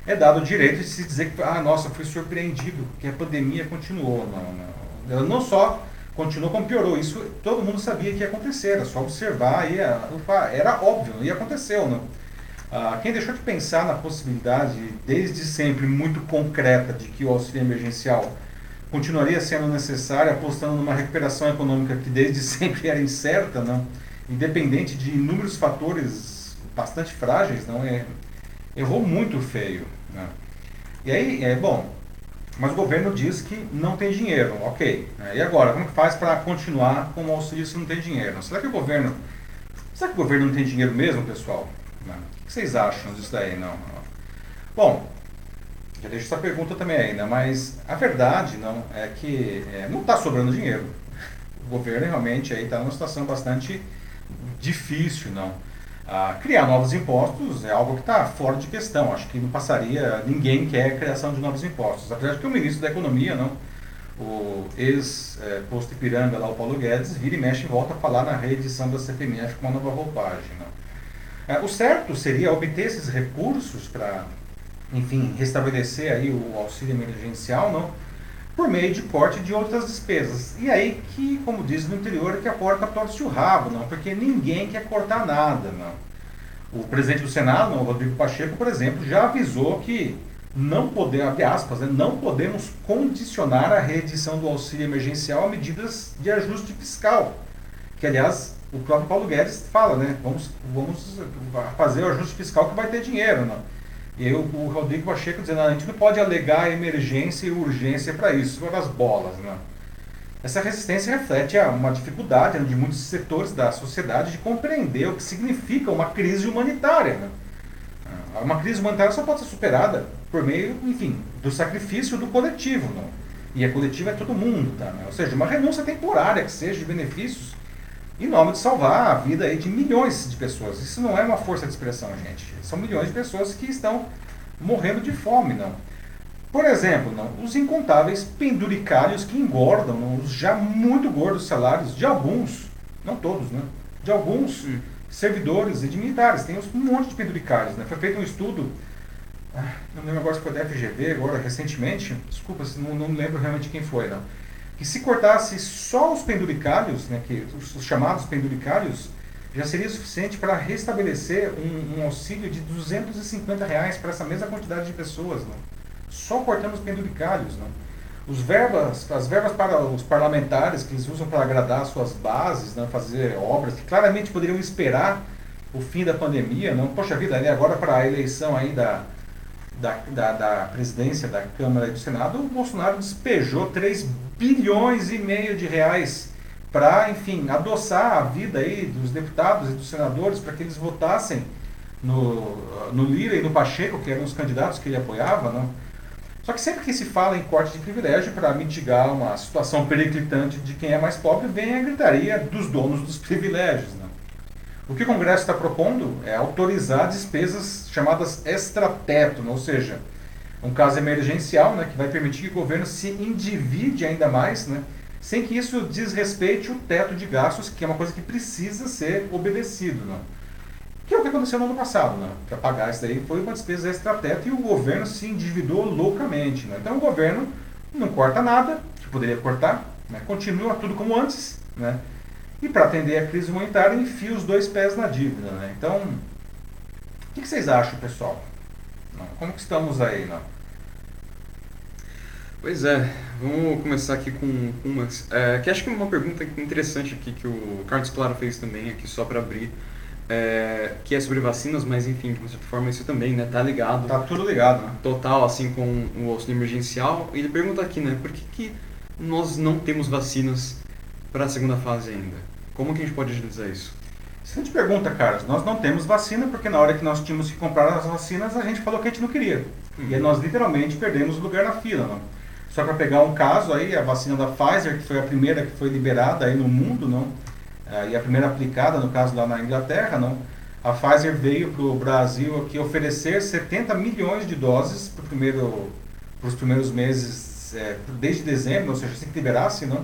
é dado o direito de se dizer que, ah, nossa, fui surpreendido, que a pandemia continuou. Não, não. Ela não só continuou, como piorou. Isso todo mundo sabia que ia acontecer, era só observar, ia, era óbvio, e aconteceu. Não? Ah, quem deixou de pensar na possibilidade, desde sempre muito concreta, de que o auxílio emergencial continuaria sendo necessário, apostando numa recuperação econômica que desde sempre era incerta, não? independente de inúmeros fatores bastante frágeis, não é? errou muito feio. Né? E aí, é bom, mas o governo diz que não tem dinheiro, ok. Né? E agora, como que faz para continuar com o auxílio se não tem dinheiro? Será que o governo. Será que o governo não tem dinheiro mesmo, pessoal? Não. O que vocês acham disso daí? Não. Bom, já deixo essa pergunta também aí, né? mas a verdade não é que é, não está sobrando dinheiro. O governo realmente está numa situação bastante difícil, não. Criar novos impostos é algo que está fora de questão. Acho que não passaria, ninguém quer a criação de novos impostos. Apesar de que o ministro da Economia, não, o ex-posto é, Ipiranga, lá, o Paulo Guedes, vira e mexe e volta a falar na reedição da CPMF com uma nova roupagem. Não. É, o certo seria obter esses recursos para, enfim, restabelecer aí o auxílio emergencial, não? Por meio de corte de outras despesas. E aí que, como diz no interior, que a porta torce o rabo, não, porque ninguém quer cortar nada, não. O presidente do Senado, não, Rodrigo Pacheco, por exemplo, já avisou que não abre aspas, né, não podemos condicionar a reedição do auxílio emergencial a medidas de ajuste fiscal. Que, aliás, o próprio Paulo Guedes fala, né? Vamos, vamos fazer o ajuste fiscal que vai ter dinheiro, não. E eu, o Rodrigo Pacheco dizendo, ah, a gente não pode alegar emergência e urgência para isso, para as bolas. Né? Essa resistência reflete uma dificuldade né, de muitos setores da sociedade de compreender o que significa uma crise humanitária. Né? Ah, uma crise humanitária só pode ser superada por meio, enfim, do sacrifício do coletivo. Né? E a coletiva é todo mundo. Tá, né? Ou seja, uma renúncia temporária que seja de benefícios em nome de salvar a vida aí de milhões de pessoas. Isso não é uma força de expressão, gente. São milhões de pessoas que estão morrendo de fome, não. Por exemplo, não, os incontáveis penduricários que engordam não, os já muito gordos salários de alguns, não todos, né? De alguns hum. servidores e de militares. Tem um monte de penduricários, né? Foi feito um estudo, ah, não lembro agora se foi da FGV, agora recentemente, desculpa, não, não lembro realmente quem foi, não que se cortasse só os penduricários, né, que, os, os chamados penduricários, já seria suficiente para restabelecer um, um, auxílio de 250 reais para essa mesma quantidade de pessoas, né? só cortando os penduricários. Né? Os verbas, as verbas para os parlamentares que eles usam para agradar suas bases, né, fazer obras que claramente poderiam esperar o fim da pandemia, não? Poxa vida, né, agora para a eleição aí da, da, da, da, presidência da Câmara e do Senado, o Bolsonaro despejou 3 bilhões e meio de reais para, enfim, adoçar a vida aí dos deputados e dos senadores para que eles votassem no, no Lira e no Pacheco, que eram os candidatos que ele apoiava, não? Só que sempre que se fala em corte de privilégio para mitigar uma situação periclitante de quem é mais pobre, vem a gritaria dos donos dos privilégios. Não? O que o Congresso está propondo é autorizar despesas chamadas extrateto, ou seja, um caso emergencial né, que vai permitir que o governo se endivide ainda mais, né, sem que isso desrespeite o teto de gastos, que é uma coisa que precisa ser obedecido. Né? Que é o que aconteceu no ano passado. Né? Para pagar isso daí foi uma despesa extrateto e o governo se endividou loucamente. Né? Então o governo não corta nada, que poderia cortar, né? continua tudo como antes, né? E para atender a crise humanitária, enfia os dois pés na dívida. Né? Então, o que, que vocês acham, pessoal? Como que estamos aí? Não? Pois é, vamos começar aqui com, com umas. É, que acho que é uma pergunta interessante aqui que o Carlos Claro fez também, aqui só para abrir. É, que é sobre vacinas, mas enfim, de certa forma isso também, né, tá ligado. Tá tudo ligado, né? Total, assim, com o auxílio emergencial. E ele pergunta aqui, né, por que, que nós não temos vacinas para a segunda fase ainda. Como que a gente pode agilizar isso? Gente pergunta, Carlos, nós não temos vacina porque na hora que nós tínhamos que comprar as vacinas a gente falou que a gente não queria. Uhum. E nós literalmente perdemos o lugar na fila. Não? Só para pegar um caso aí, a vacina da Pfizer, que foi a primeira que foi liberada aí no mundo, não? É, e a primeira aplicada, no caso lá na Inglaterra, não? A Pfizer veio para o Brasil aqui oferecer 70 milhões de doses para primeiro, os primeiros meses, é, desde dezembro, ou seja, assim que liberasse, não?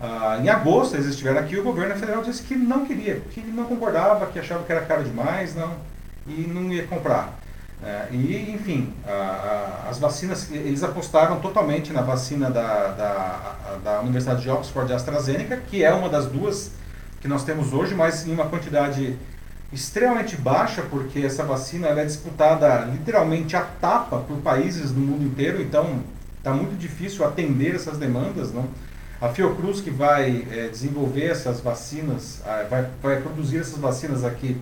Ah, em agosto eles estiveram aqui, o governo federal disse que não queria, que não concordava, que achava que era caro demais, não, e não ia comprar. É, e, enfim, as vacinas, eles apostaram totalmente na vacina da, da, da Universidade de Oxford e AstraZeneca, que é uma das duas que nós temos hoje, mas em uma quantidade extremamente baixa, porque essa vacina é disputada literalmente a tapa por países do mundo inteiro, então está muito difícil atender essas demandas. Não? A Fiocruz, que vai é, desenvolver essas vacinas, vai, vai produzir essas vacinas aqui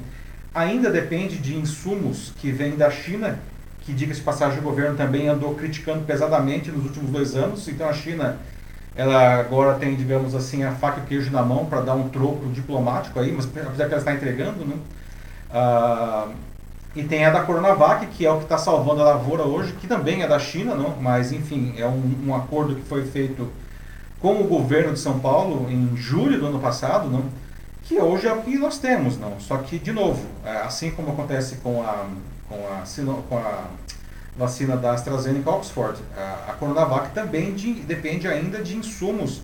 ainda depende de insumos que vêm da China, que, diga-se passagem, o governo também andou criticando pesadamente nos últimos dois anos. Então, a China, ela agora tem, digamos assim, a faca e o queijo na mão para dar um troco diplomático aí, mas apesar que ela está entregando, né? Ah, e tem a da Coronavac, que é o que está salvando a lavoura hoje, que também é da China, não? mas enfim, é um, um acordo que foi feito com o governo de São Paulo em julho do ano passado, não? que hoje é o que nós temos, não. Só que, de novo, é, assim como acontece com a, com a, com a vacina da AstraZeneca Oxford, a, a Coronavac também de, depende ainda de insumos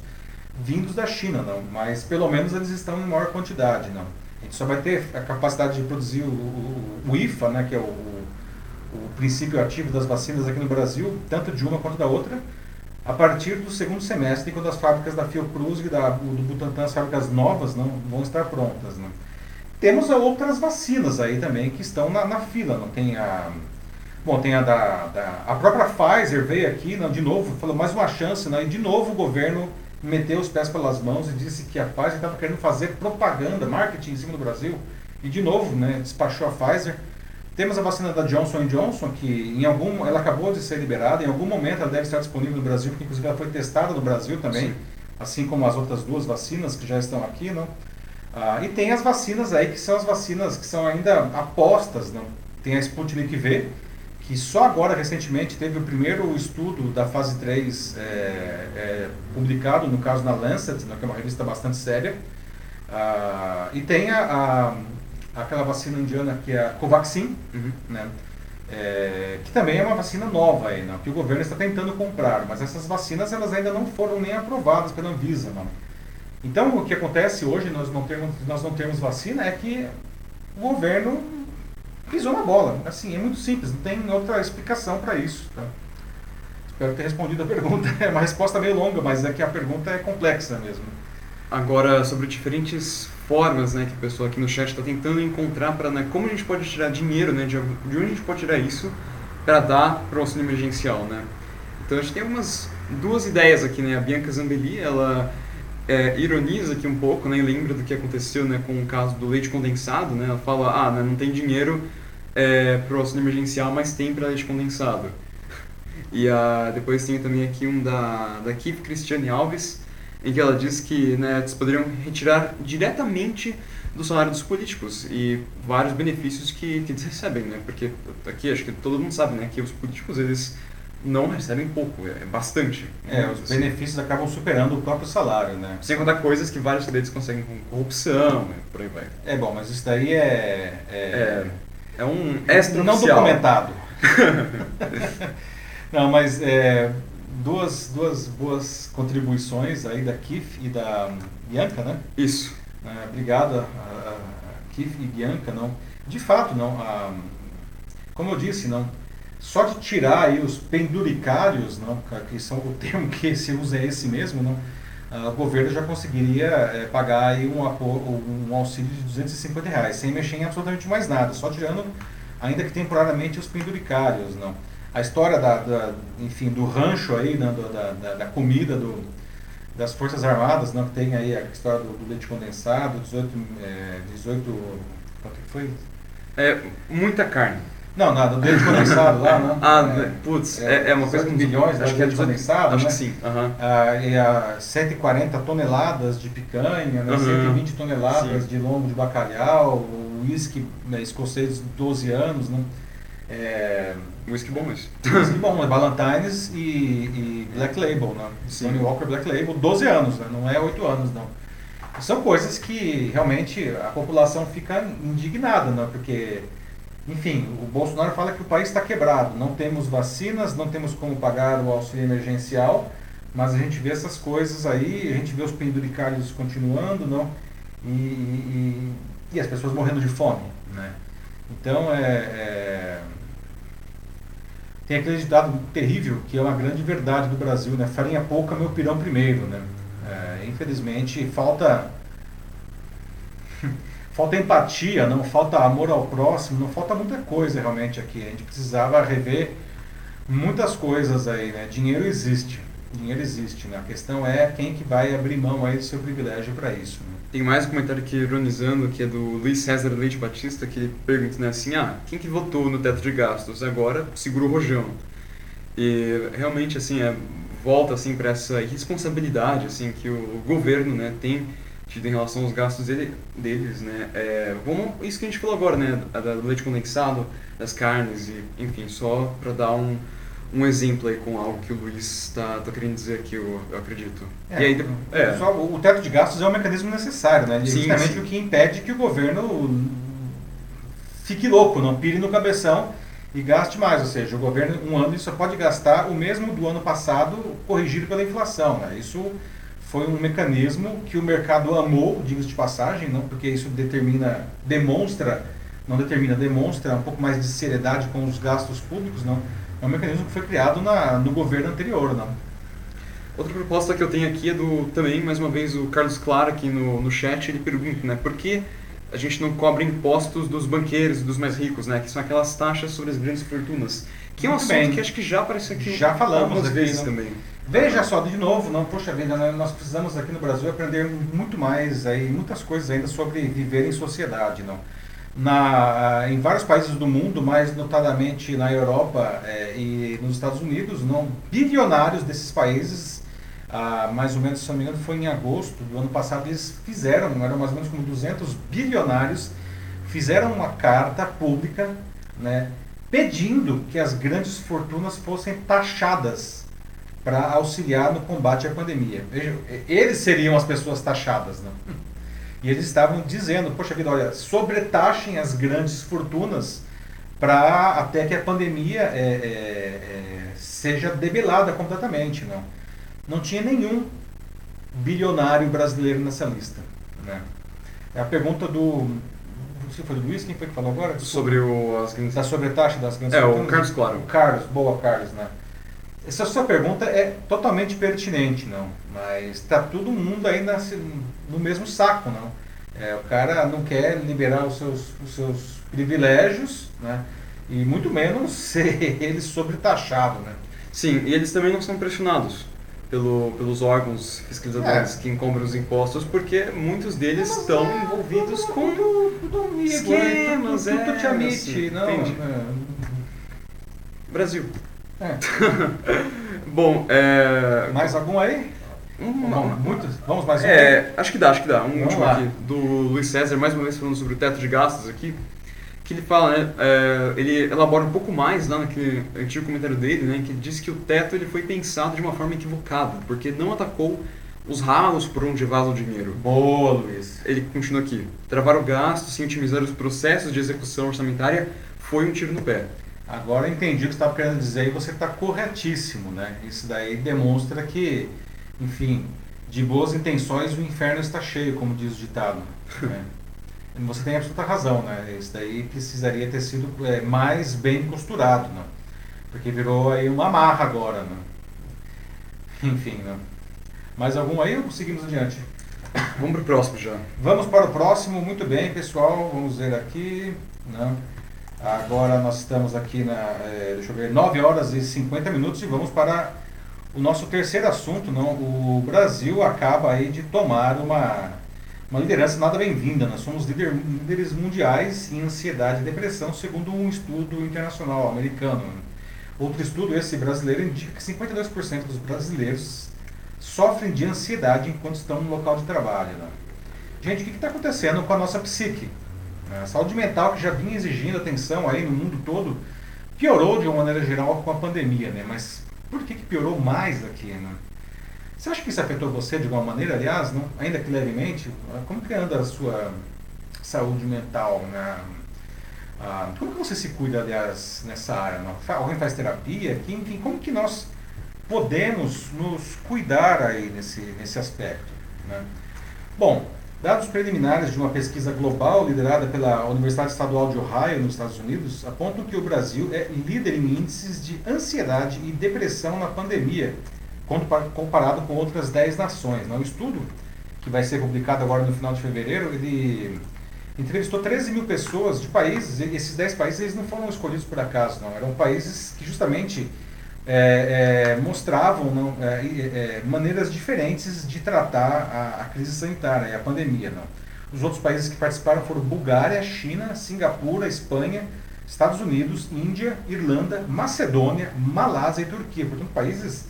vindos da China, não. Mas pelo menos eles estão em maior quantidade, não. A gente só vai ter a capacidade de produzir o, o, o IFA, né, que é o, o princípio ativo das vacinas aqui no Brasil, tanto de uma quanto da outra, a partir do segundo semestre, quando as fábricas da Fiocruz e da, do Butantan, as fábricas novas, não vão estar prontas. Né? Temos outras vacinas aí também que estão na, na fila. Não tem a Bom, tem a da, da, A própria Pfizer veio aqui, não, de novo, falou mais uma chance, não, e de novo o governo meteu os pés pelas mãos e disse que a Pfizer estava querendo fazer propaganda, marketing em cima do Brasil. E de novo, né, despachou a Pfizer. Temos a vacina da Johnson Johnson, que em algum, ela acabou de ser liberada, em algum momento ela deve estar disponível no Brasil, porque inclusive ela foi testada no Brasil também, Sim. assim como as outras duas vacinas que já estão aqui, não? Ah, e tem as vacinas aí, que são as vacinas que são ainda apostas, não? Tem a Sputnik V, que só agora, recentemente, teve o primeiro estudo da fase 3 é, é, publicado, no caso na Lancet, né, que é uma revista bastante séria. Ah, e tem a, a aquela vacina indiana que é a Covaxin, uhum. né? É, que também é uma vacina nova aí, né? que o governo está tentando comprar, mas essas vacinas elas ainda não foram nem aprovadas pela Anvisa. Né? Então o que acontece hoje, nós não, temos, nós não temos vacina, é que o governo pisou na bola. Assim, é muito simples, não tem outra explicação para isso. Tá? Espero ter respondido a pergunta. É uma resposta meio longa, mas é que a pergunta é complexa mesmo. Agora, sobre diferentes formas né, que a pessoa aqui no chat está tentando encontrar para né, como a gente pode tirar dinheiro, né, de, de onde a gente pode tirar isso para dar para o auxílio emergencial. Né? Então a gente tem algumas duas ideias aqui. Né? A Bianca Zambelli, ela é, ironiza aqui um pouco, né, lembra do que aconteceu né, com o caso do leite condensado. Né? Ela fala, ah, né, não tem dinheiro é, para o auxílio emergencial, mas tem para leite condensado. E a, depois tem também aqui um da, da Kif Cristiane Alves, em que ela diz que né, eles poderiam retirar diretamente do salário dos políticos e vários benefícios que, que eles recebem, né? Porque aqui acho que todo mundo sabe, né, que os políticos eles não recebem pouco, é bastante. É, os assim. benefícios acabam superando o próprio salário, né? Sem contar coisas que vários deles conseguem com corrupção, né? por aí vai. É bom, mas isso daí é é, é, é um extra não documentado. não, mas é, duas, duas boas contribuições aí da Kif e da Bianca, né? Isso. É, obrigado a, a, Kif e Bianca, não. De fato, não. A, como eu disse, não. Só de tirar aí os penduricários, não, que são o termo que se usa é esse mesmo, não. O governo já conseguiria é, pagar aí um, um auxílio de 250 reais, sem mexer em absolutamente mais nada, só tirando, ainda que temporariamente, os penduricários, não a história da, da, enfim, do rancho aí, né, do, da, da, comida do, das Forças Armadas, né, que tem aí a história do, do leite condensado, 18, é, 18, quanto que foi? É, muita carne. Não, nada, do leite condensado lá, né? Ah, é, putz, é, é uma coisa com bilhões acho de leite condensado, acho né? que sim. Uhum. Ah, e a 140 toneladas de picanha, né? Uhum. 120 toneladas sim. de lombo de bacalhau, uísque né, escocês de 12 anos, né? É, Whisky bom esse. Whisky bom, é Ballantines e, e, Black Label, né? Sim. Walker Black Label, 12 anos, né? não é 8 anos não. São coisas que realmente a população fica indignada, né? Porque, enfim, o Bolsonaro fala que o país está quebrado, não temos vacinas, não temos como pagar o auxílio emergencial, Mas a gente vê essas coisas aí, a gente vê os penduricalhos continuando, não? E, e, e as pessoas morrendo de fome, né? Então, é, é, tem aquele ditado terrível, que é uma grande verdade do Brasil, né? Farinha pouca, meu pirão primeiro, né? É, infelizmente, falta falta empatia, não falta amor ao próximo, não falta muita coisa realmente aqui. A gente precisava rever muitas coisas aí, né? Dinheiro existe, dinheiro existe, né? A questão é quem que vai abrir mão aí do seu privilégio para isso. Né? Tem mais um comentário aqui ironizando, que é do Luiz César Leite Batista, que pergunta né, assim, ah, quem que votou no teto de gastos? Agora segura o rojão. E realmente, assim, é, volta assim para essa irresponsabilidade assim que o governo né, tem tido em relação aos gastos dele, deles, né? É, vamos, isso que a gente falou agora, né? Do leite condensado, das carnes, e, enfim, só para dar um, um exemplo aí com algo que o Luiz está tá querendo dizer aqui, eu, eu acredito. É, e aí, é. Só, o teto de gastos é um mecanismo necessário, né? Sim, justamente sim. o que impede que o governo fique louco, não pire no cabeção e gaste mais. Ou seja, o governo, um ano, só pode gastar o mesmo do ano passado corrigido pela inflação. Né? Isso foi um mecanismo que o mercado amou, diga de passagem, não porque isso determina, demonstra, não determina, demonstra um pouco mais de seriedade com os gastos públicos, não. É um mecanismo que foi criado na, no governo anterior, não. Outra proposta que eu tenho aqui é do, também, mais uma vez, o Carlos Clara aqui no, no chat, ele pergunta, né, por que a gente não cobra impostos dos banqueiros dos mais ricos, né, que são aquelas taxas sobre as grandes fortunas, que é um Muito assunto bem. que acho que já apareceu aqui já falamos algumas vezes não? também. Veja só, de novo, não, poxa vida, né, nós precisamos aqui no Brasil aprender muito mais, aí, muitas coisas ainda sobre viver em sociedade. Não? Na, em vários países do mundo, mais notadamente na Europa é, e nos Estados Unidos, não, bilionários desses países, ah, mais ou menos, se não me engano, foi em agosto do ano passado, eles fizeram, eram mais ou menos como 200 bilionários, fizeram uma carta pública né, pedindo que as grandes fortunas fossem taxadas para auxiliar no combate à pandemia. Eles seriam as pessoas taxadas, né? E eles estavam dizendo, poxa vida, olha, sobretaxem as grandes fortunas para até que a pandemia é, é, é, seja debelada completamente, não? Não tinha nenhum bilionário brasileiro nessa lista, né? É a pergunta do se foi do Luiz, quem foi que falou agora? Sobre o, as grandes... Da sobretaxa das grandes É, fortunas. o Carlos Claro. O Carlos, boa Carlos, né? Essa sua pergunta é totalmente pertinente, não. Mas está todo mundo ainda no mesmo saco, não. É, o cara não quer liberar os seus, os seus privilégios, né? E muito menos ser ele sobretaxado, né? Sim, e eles também não são pressionados pelo, pelos órgãos fiscalizadores é. que encobram os impostos, porque muitos deles Mas, estão é, envolvidos tudo, com tudo, tudo, esquemas, tudo, tudo, tudo, te admite, não, é. Brasil. É. Bom, é... Mais algum aí? Um, vamos, muitos? Vamos mais um? É, acho que dá, acho que dá. Um vamos último lá. aqui, do Luiz César, mais uma vez falando sobre o teto de gastos aqui. Que ele fala, né, é, ele elabora um pouco mais lá naquele antigo comentário dele, né, que ele diz que o teto ele foi pensado de uma forma equivocada, porque não atacou os ralos por onde vaza o dinheiro. Boa, Luiz. Ele continua aqui. Travar o gasto sem otimizar os processos de execução orçamentária foi um tiro no pé. Agora eu entendi o que você estava querendo dizer e você está corretíssimo, né? Isso daí demonstra que, enfim, de boas intenções o inferno está cheio, como diz o ditado. Né? Você tem absoluta razão, né? Isso daí precisaria ter sido é, mais bem costurado, né? Porque virou aí uma marra agora, né? Enfim, né? Mais algum aí ou seguimos adiante? Vamos para o próximo já. Vamos para o próximo, muito bem, pessoal. Vamos ver aqui. Né? Agora nós estamos aqui na, é, deixa eu ver, 9 horas e 50 minutos e vamos para o nosso terceiro assunto. Não? O Brasil acaba aí de tomar uma, uma liderança nada bem-vinda. Nós somos líder, líderes mundiais em ansiedade e depressão, segundo um estudo internacional americano. Outro estudo, esse brasileiro, indica que 52% dos brasileiros sofrem de ansiedade enquanto estão no local de trabalho. Né? Gente, o que está acontecendo com a nossa psique? A saúde mental, que já vinha exigindo atenção aí no mundo todo, piorou de uma maneira geral com a pandemia, né? Mas por que, que piorou mais aqui, né? Você acha que isso afetou você de alguma maneira, aliás, não? ainda que levemente? Como que anda a sua saúde mental, né? Ah, como que você se cuida, aliás, nessa área? Alguém faz terapia? Enfim, como que nós podemos nos cuidar aí nesse, nesse aspecto. Né? Bom, dados preliminares de uma pesquisa global liderada pela Universidade Estadual de Ohio, nos Estados Unidos, apontam que o Brasil é líder em índices de ansiedade e depressão na pandemia, comparado com outras 10 nações. Né? O estudo, que vai ser publicado agora no final de fevereiro, ele entrevistou 13 mil pessoas de países, esses 10 países eles não foram escolhidos por acaso, não, eram países que justamente é, é, mostravam não, é, é, maneiras diferentes de tratar a, a, crise sanitária e a pandemia. Não. Os outros países que participaram foram Bulgária, China, Singapura, Espanha, Estados Unidos, Índia, Irlanda, Macedônia, Malásia e Turquia. Portanto, países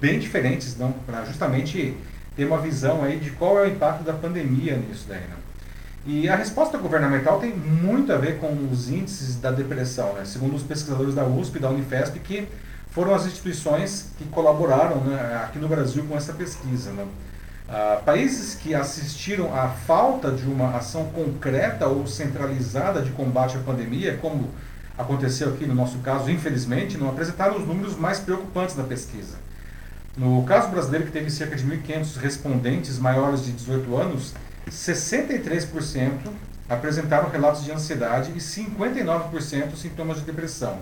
bem diferentes, não, para justamente ter uma visão aí de qual é o impacto da pandemia nisso daí. Não. E a resposta governamental tem muito a ver com os índices da depressão, né? segundo os pesquisadores da USP e da Unifesp, que foram as instituições que colaboraram né, aqui no Brasil com essa pesquisa. Né? Ah, países que assistiram à falta de uma ação concreta ou centralizada de combate à pandemia, como aconteceu aqui no nosso caso, infelizmente, não apresentaram os números mais preocupantes da pesquisa. No caso brasileiro, que teve cerca de 1.500 respondentes maiores de 18 anos, 63% apresentaram relatos de ansiedade e 59% sintomas de depressão.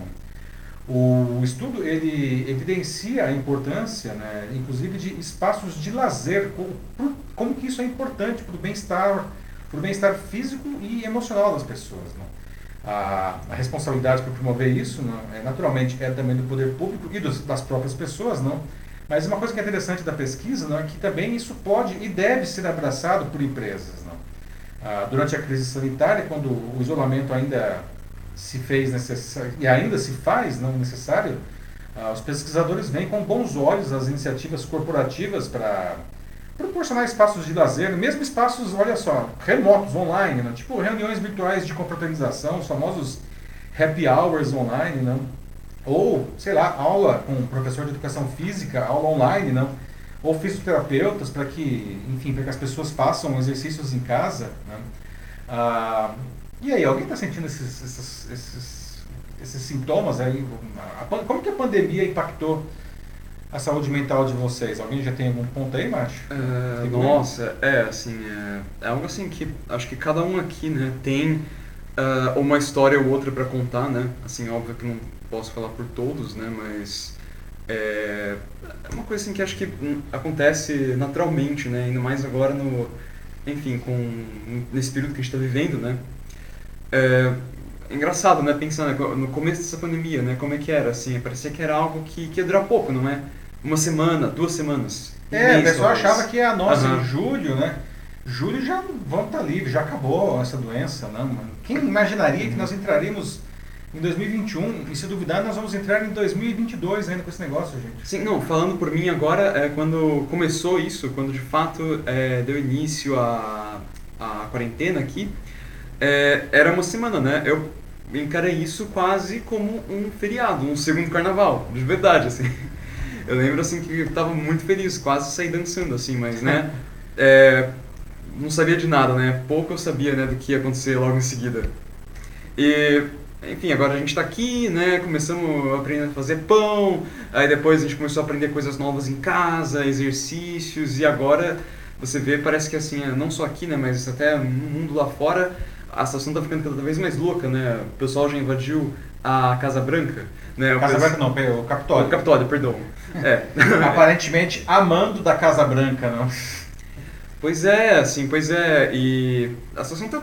O estudo ele evidencia a importância, né, inclusive, de espaços de lazer, como, como que isso é importante para o bem-estar para o bem-estar físico e emocional das pessoas. Né? A, a, responsabilidade por promover isso, não, é, naturalmente, é também do poder público e dos, das próprias pessoas, não? Mas uma coisa que é interessante da pesquisa não, é que também isso pode e deve ser abraçado por empresas. Não? Ah, durante a crise sanitária, quando o isolamento ainda se fez necessário e ainda se faz não necessário, ah, os pesquisadores veem com bons olhos as iniciativas corporativas para proporcionar espaços de lazer, mesmo espaços, olha só, remotos, online, né? tipo reuniões virtuais de confraternização, os famosos happy hours online, não? ou, sei lá, aula com professor de educação física, aula online, não? ou fisioterapeutas para que, enfim, para que as pessoas façam exercícios em casa. Né? Ah, e aí, alguém está sentindo esses, esses, esses, esses, sintomas aí? Como que a pandemia impactou a saúde mental de vocês? Alguém já tem algum ponto aí, Márcio? É, nossa, é assim, é, é, algo assim que acho que cada um aqui, né, tem uh, uma história ou outra para contar, né? Assim, óbvio que não posso falar por todos, né, mas é, é uma coisa assim que acho que acontece naturalmente, né? Ainda mais agora no, enfim, com nesse período que a gente está vivendo, né? É, engraçado, né? Pensando no começo dessa pandemia, né? Como é que era, assim? Parecia que era algo que, que ia durar pouco, não é? Uma semana, duas semanas. É, o pessoal achava que a nossa uhum. em julho, né? Julho já vamos estar tá livre, já acabou essa doença, não, mano. Quem imaginaria uhum. que nós entraríamos em 2021 e se duvidar nós vamos entrar em 2022 ainda com esse negócio, gente. Sim, não, falando por mim agora, é, quando começou isso, quando de fato é, deu início a, a quarentena aqui, é, era uma semana, né? Eu encarei isso quase como um feriado, um segundo carnaval, de verdade, assim. Eu lembro, assim, que eu tava muito feliz, quase saí dançando, assim, mas, né? É, não sabia de nada, né? Pouco eu sabia, né, do que ia acontecer logo em seguida. E, enfim, agora a gente está aqui, né? Começamos a aprender a fazer pão, aí depois a gente começou a aprender coisas novas em casa, exercícios, e agora você vê, parece que assim, é, não só aqui, né, mas até no mundo lá fora, a situação está ficando cada vez mais louca, né? O pessoal já invadiu a Casa Branca. Né? O Casa Branca não, o Capitólio. O Capitólio, perdão. É. Aparentemente amando da Casa Branca, não? Pois é, assim, pois é. E a situação está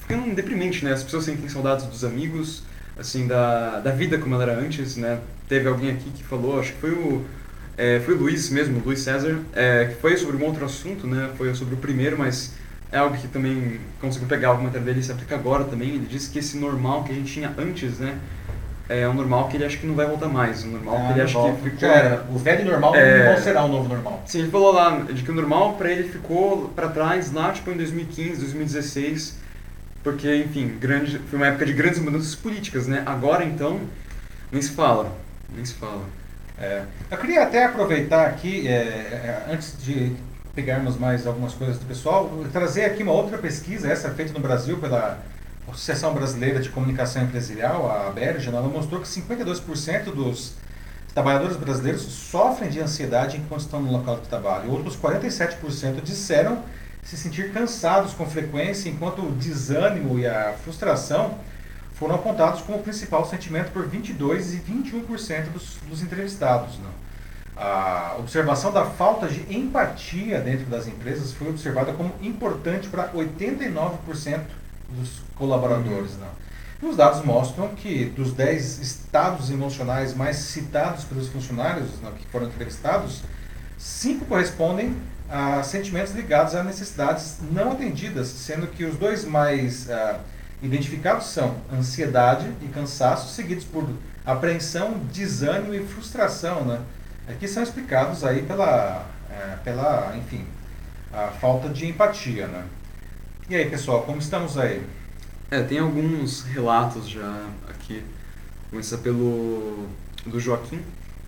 ficando deprimente, né? As pessoas sentem saudades dos amigos, assim, da, da vida como ela era antes, né? Teve alguém aqui que falou, acho que foi o... É, foi o Luiz mesmo, Luiz César, é, que foi sobre um outro assunto, né? Foi sobre o primeiro, mas é algo que também conseguiu pegar o comentário dele e se aplica agora também. Ele disse que esse normal que a gente tinha antes, né? É um normal que ele acha que não vai voltar mais. Um normal ah, que ele acha volta. que ficou. era. O velho normal é... não será o novo normal. Sim, ele falou lá de que o normal para ele ficou para trás lá tipo em 2015, 2016. Porque, enfim, grande, foi uma época de grandes mudanças políticas, né? Agora então, nem se fala. Nem se fala. É. Eu queria até aproveitar aqui, é, é antes de pegarmos mais algumas coisas do pessoal, trazer aqui uma outra pesquisa, essa feita no Brasil pela Associação Brasileira de Comunicação Empresarial, a Berge, ela mostrou que 52% dos trabalhadores brasileiros sofrem de ansiedade enquanto estão no local de trabalho. Outros 47% disseram se sentir cansados com frequência, enquanto o desânimo e a frustração foram apontados como o principal sentimento por 22% e 21% dos, dos entrevistados. Não? A observação da falta de empatia dentro das empresas foi observada como importante para 89% dos colaboradores. Uhum. Não? E os dados mostram que dos 10 estados emocionais mais citados pelos funcionários não, que foram entrevistados, 5 correspondem a sentimentos ligados a necessidades não atendidas, sendo que os dois mais uh, identificados são ansiedade e cansaço, seguidos por apreensão, desânimo e frustração, né? Aqui são explicados aí pela, é, pela, enfim, a falta de empatia, né? E aí, pessoal, como estamos aí? É, tem alguns relatos já aqui. Começa pelo do Joaquim,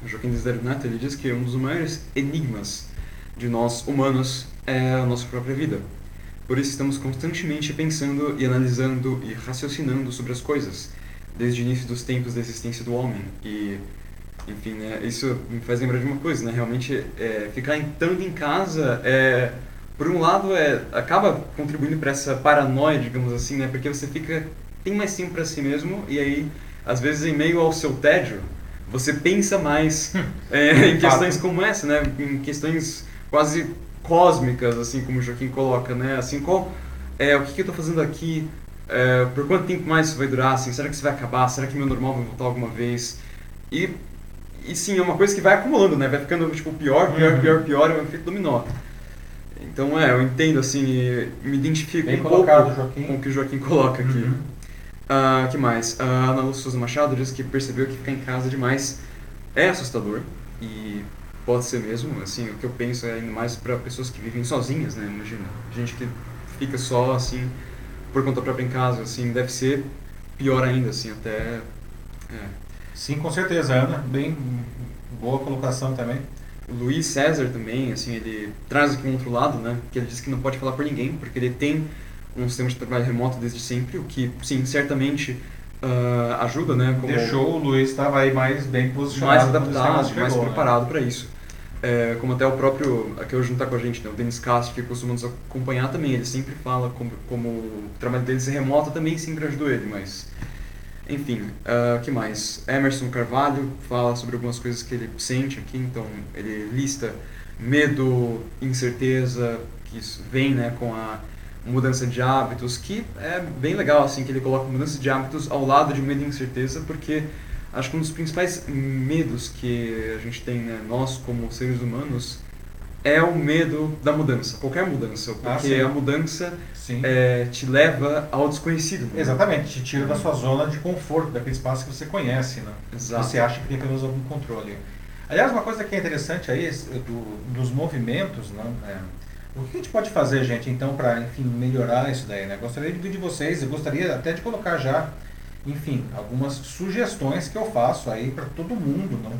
Joaquim Desidério Neto, ele diz que um dos maiores enigmas de nós humanos é a nossa própria vida. Por isso estamos constantemente pensando e analisando e raciocinando sobre as coisas, desde o início dos tempos da existência do homem. E, enfim, né, isso me faz lembrar de uma coisa, né? Realmente, é, ficar tanto em casa, é, por um lado, é, acaba contribuindo para essa paranoia, digamos assim, né? Porque você fica tem mais tempo para si mesmo e aí, às vezes, em meio ao seu tédio, você pensa mais é, em questões como essa, né? Em questões quase cósmicas, assim como o Joaquim coloca, né? Assim, qual é o que, que eu estou fazendo aqui? É, por quanto tempo mais isso vai durar? Assim, será que isso vai acabar? Será que meu normal vai voltar alguma vez? E, e sim, é uma coisa que vai acumulando, né? Vai ficando tipo pior, pior, uhum. pior, pior, é um efeito dominó. Então é, eu entendo assim, me identifico Bem um pouco com o que o Joaquim coloca aqui. Uhum. Uh, que mais? A Ana Lúcia Souza Machado diz que percebeu que ficar em casa demais é assustador e Pode ser mesmo, assim, o que eu penso é ainda mais para pessoas que vivem sozinhas, né? Imagina, gente que fica só, assim, por conta própria em casa, assim, deve ser pior ainda, assim, até... É. Sim, com certeza, Ana, bem boa colocação também. O Luiz César também, assim, ele traz aqui um outro lado, né? Que ele diz que não pode falar por ninguém, porque ele tem um sistema de trabalho remoto desde sempre, o que, sim, certamente uh, ajuda, né? Como Deixou o Luiz estava aí mais bem posicionado, mais adaptado, mais né? preparado né? para isso. É, como até o próprio, aqui hoje não está com a gente, né, o Denis Castro, que costuma nos acompanhar também, ele sempre fala como, como o trabalho dele ser remoto também sempre ajudou ele, mas... Enfim, o uh, que mais? Emerson Carvalho fala sobre algumas coisas que ele sente aqui, então ele lista medo, incerteza, que vem né, com a mudança de hábitos, que é bem legal assim que ele coloca mudança de hábitos ao lado de medo e incerteza, porque acho que um dos principais medos que a gente tem, né, nós como seres humanos, é o medo da mudança, qualquer mudança, ah, porque ah, a mudança é, te leva ao desconhecido. Né? Exatamente, te tira da sua zona de conforto, daquele espaço que você conhece, né? Exato. Você acha que tem pelo menos algum controle. Aliás, uma coisa que é interessante aí do, dos movimentos, né? É, o que a gente pode fazer, gente, então, para enfim melhorar isso daí, né? Gostaria de pedir de vocês, eu gostaria até de colocar já enfim, algumas sugestões que eu faço aí para todo mundo, não?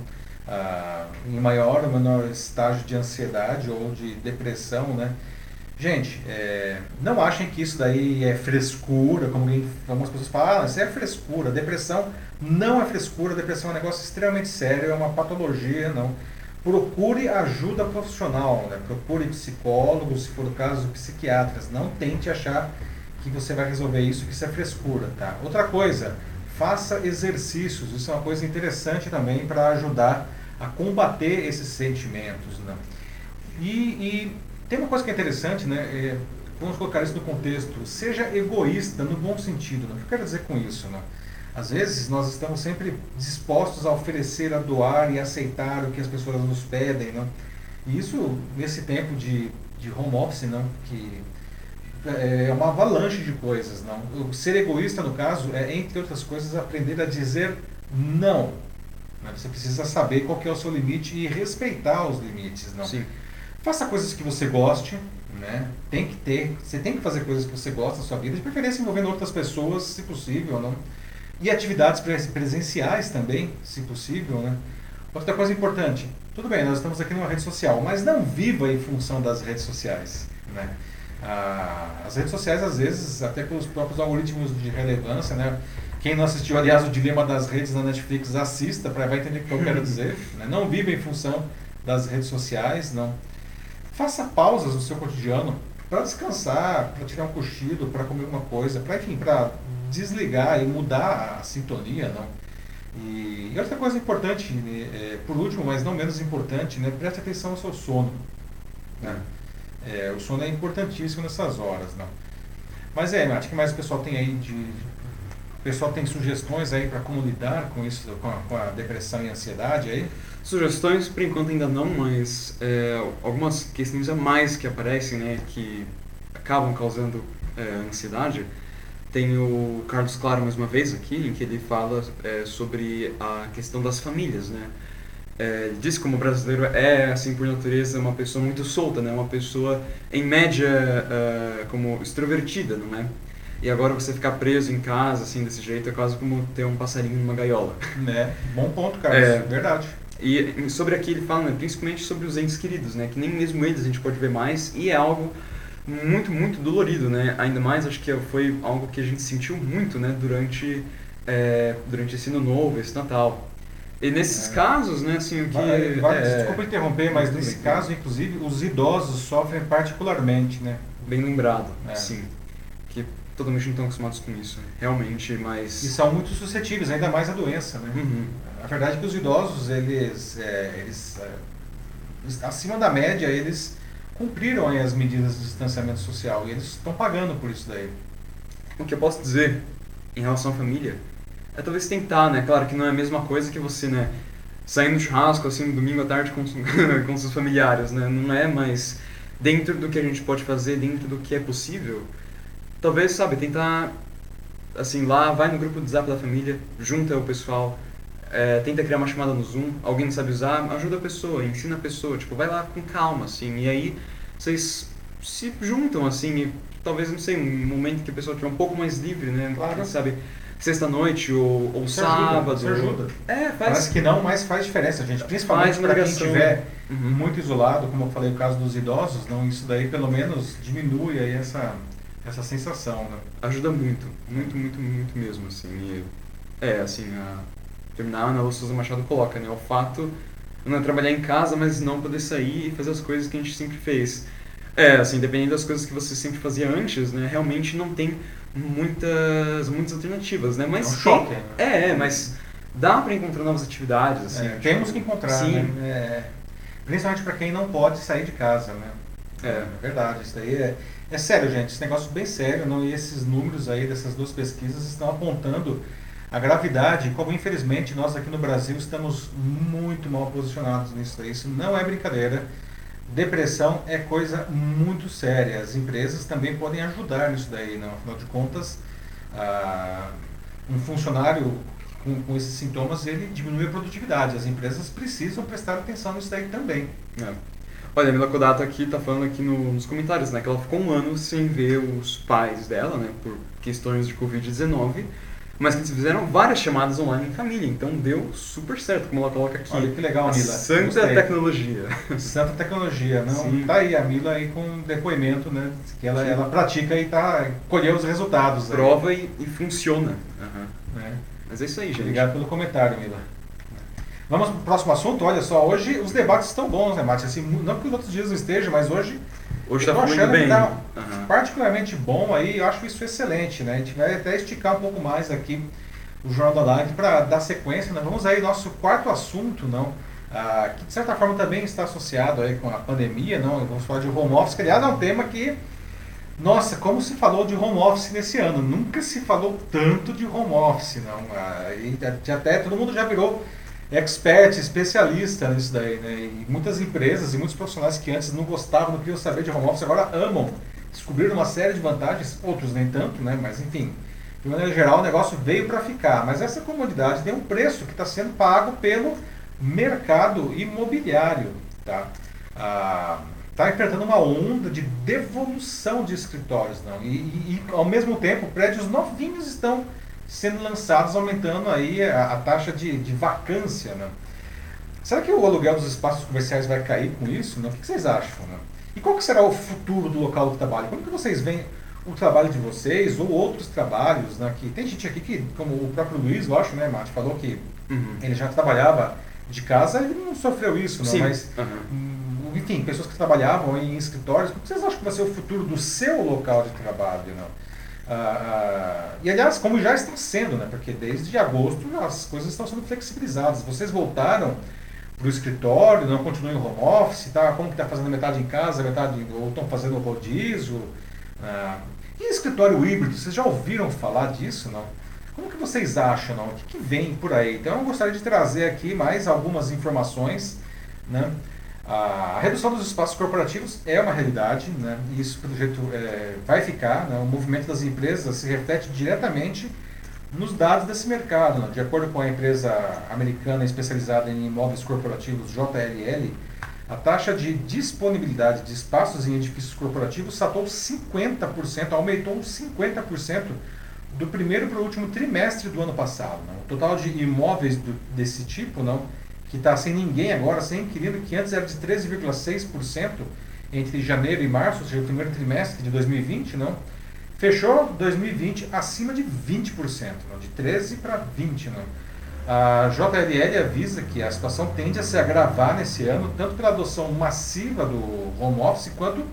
Ah, em maior ou menor estágio de ansiedade ou de depressão, né? Gente, é, não achem que isso daí é frescura, como algumas pessoas falam, ah, isso é frescura. Depressão não é frescura, depressão é um negócio extremamente sério, é uma patologia, não. Procure ajuda profissional, né? procure psicólogos, se for o caso, psiquiatras. Não tente achar que você vai resolver isso, que isso é frescura, tá? Outra coisa, faça exercícios, isso é uma coisa interessante também para ajudar a combater esses sentimentos, né? E, e, tem uma coisa que é interessante, né? É, vamos colocar isso no contexto, seja egoísta no bom sentido, né? o que eu quero dizer com isso, né? Às vezes nós estamos sempre dispostos a oferecer, a doar e aceitar o que as pessoas nos pedem, né? E isso, nesse tempo de, de home office, não, que é, uma avalanche de coisas. Não? O ser egoísta, no caso, é, entre outras coisas, aprender a dizer não. Né? Você precisa saber qual é o seu limite e respeitar os limites. Não? Sim. Faça coisas que você goste, né? Tem que ter, você tem que fazer coisas que você gosta na sua vida, de preferência envolvendo outras pessoas, se possível, não? E atividades presenciais também, se possível, né? Outra coisa importante, tudo bem, nós estamos aqui numa rede social, mas não viva em função das redes sociais, né? Ah, as redes sociais, às vezes, até pelos próprios algoritmos de relevância, né? Quem não assistiu, aliás, o Dilema das Redes na Netflix, assista para vai entender o que eu quero dizer. Né? Não viva em função das redes sociais, não. Faça pausas no seu cotidiano para descansar, para tirar um cochilo, para comer uma coisa, para enfim, para desligar e mudar a sintonia, não. E, e outra coisa importante, né, é, por último, mas não menos importante, né, preste atenção ao seu sono. Né? É, o sono é importantíssimo nessas horas, não. Mas é, acho que mais o pessoal tem aí de, o pessoal tem sugestões aí para como lidar com isso, com a, com a, depressão e ansiedade aí? Sugestões, por enquanto ainda não, mas é, algumas questões a mais que aparecem, né, que acabam causando é, ansiedade. Tem o Carlos Claro mais uma vez aqui, em que ele fala é, sobre a questão das famílias, né. É, diz como brasileiro é, assim, por natureza, uma pessoa muito solta, né, uma pessoa, em média, uh, como extrovertida, não é? E agora você ficar preso em casa, assim, desse jeito, é quase como ter um passarinho numa gaiola. Né? Bom ponto, Carlos. É, verdade. E sobre aqui ele fala, né, principalmente sobre os entes queridos, né? Que nem mesmo eles a gente pode ver mais. E é algo muito, muito dolorido, né? Ainda mais, acho que foi algo que a gente sentiu muito, né? Durante, é, durante esse ano novo, esse Natal. E nesses é. casos, né, assim, o que... Vai, é, desculpa interromper, mas nesse bem, caso, inclusive, os idosos sofrem particularmente, né? Bem lembrado, é. sim. Que totalmente não estão acostumados com isso, realmente, mas... E são muito suscetíveis, ainda mais à doença, né? Uhum. A verdade é que os idosos, eles, é, eles é, acima da média, eles cumpriram as medidas de distanciamento social e eles estão pagando por isso daí. O que eu posso dizer em relação à família é talvez tentar, né? Claro que não é a mesma coisa que você, né? Sair no churrasco, assim, no domingo à tarde com, com seus familiares, né? Não é, mas dentro do que a gente pode fazer, dentro do que é possível, talvez, sabe, tentar, assim, lá, vai no grupo do WhatsApp da família, junta o pessoal, é, tenta criar uma chamada no Zoom, alguém não sabe usar, ajuda a pessoa, ensina a pessoa, tipo, vai lá com calma, assim, e aí vocês se juntam, assim, e talvez, não sei, um momento que a pessoa estiver um pouco mais livre, né, claro. sabe, sexta-noite ou, ou sábado. Ajuda, ajuda. É, faz. Parece que não, mas faz diferença, gente. Principalmente para quem estiver uhum. muito isolado, como eu falei no caso dos idosos, não, isso daí pelo menos diminui aí essa, essa sensação, né? Ajuda muito, muito, muito, muito mesmo, assim. E, é, assim, a, terminar, a Ana Lúcia Machado coloca, né? O fato não trabalhar em casa, mas não poder sair e fazer as coisas que a gente sempre fez. É, assim, dependendo das coisas que você sempre fazia antes, né? Realmente não tem muitas, muitas alternativas, né? Mas é um choque. Tem, né? é, é, mas dá para encontrar novas atividades, assim. É, temos que encontrar, Sim. Né? É, principalmente para quem não pode sair de casa, né? É, é verdade, isso daí é, é sério, gente, esse negócio bem sério, não? E esses números aí dessas duas pesquisas estão apontando a gravidade, como infelizmente nós aqui no Brasil estamos muito mal posicionados nisso. Isso não é brincadeira. Depressão é coisa muito séria. As empresas também podem ajudar nisso daí, não? afinal de contas, ah, um funcionário com, com, esses sintomas ele diminui a produtividade. As empresas precisam prestar atenção nisso daí também. É. Olha, a Mila Kodato aqui está falando aqui no, nos comentários, né, que ela ficou um ano sem ver os pais dela, né, por questões de Covid-19 mas que eles fizeram várias chamadas online em família, então deu super certo, como ela coloca aqui. Olha que legal, Mila. Santa Gostei. tecnologia. Santa tecnologia, não? Sim. Tá aí a Mila aí com depoimento, né? Que ela, ela pratica e tá colheu os resultados. Prova e, e, funciona. Uhum. É. Mas é isso aí, gente. Obrigado pelo comentário, Mila. Vamos para o próximo assunto. Olha só, hoje os debates estão bons, né, Márcio? Assim, não que os outros dias não estejam, mas hoje Hoje está fluindo bem. Tá uhum. particularmente bom aí, eu acho isso excelente, né? A gente vai até esticar um pouco mais aqui o Jornal da Live para dar sequência. Né? Vamos aí nosso quarto assunto, não? Ah, que de certa forma também está associado aí com a pandemia, não? Vamos falar de home office, que aliás é um tema que, nossa, como se falou de home office nesse ano? Nunca se falou tanto de home office, não? Ah, até todo mundo já virou expert, especialista nisso daí, né? E muitas empresas e muitos profissionais que antes não gostavam, não queriam saber de home office, agora amam. Descobriram uma série de vantagens, outros nem tanto, né? Mas enfim, de maneira geral o negócio veio para ficar. Mas essa comodidade tem um preço que está sendo pago pelo mercado imobiliário, tá? Ah, está enfrentando uma onda de devolução de escritórios, não? E, e, e ao mesmo tempo prédios novinhos estão sendo lançados, aumentando aí a, a taxa de, de vacância. Né? Será que o aluguel dos espaços comerciais vai cair com isso? Né? O que vocês acham? Né? E qual que será o futuro do local de trabalho? Como que vocês veem o trabalho de vocês ou outros trabalhos, né? Que tem gente aqui que, como o próprio Luiz, eu acho, né, Mate, falou que uhum. ele já trabalhava de casa, ele não sofreu isso, não, mas uhum. enfim, pessoas que trabalhavam em escritórios, o que vocês acham que vai ser o futuro do seu local de trabalho, não? Ah, ah, e aliás, como já está sendo, né? Porque desde agosto as coisas estão sendo flexibilizadas. Vocês voltaram para o escritório, não continuam em home office, tá? Como que está fazendo metade em casa, metade ou estão fazendo rodízio? Ah, e escritório híbrido, vocês já ouviram falar disso, não? Como que vocês acham, não? O que, que vem por aí? Então eu gostaria de trazer aqui mais algumas informações, né? A redução dos espaços corporativos é uma realidade, né? e isso, pelo jeito, é, vai ficar. Né? O movimento das empresas se reflete diretamente nos dados desse mercado. Né? De acordo com a empresa americana especializada em imóveis corporativos, JLL, a taxa de disponibilidade de espaços em edifícios corporativos saltou 50%, aumentou 50% do primeiro para o último trimestre do ano passado. Não? O total de imóveis do, desse tipo, não, que está sem ninguém agora, sem inquilino, que antes era de 13,6% entre janeiro e março, ou seja, o primeiro trimestre de 2020, não, fechou 2020 acima de 20%, não, de 13% para 20%. Não. A JLL avisa que a situação tende a se agravar nesse ano, tanto pela adoção massiva do home office, quanto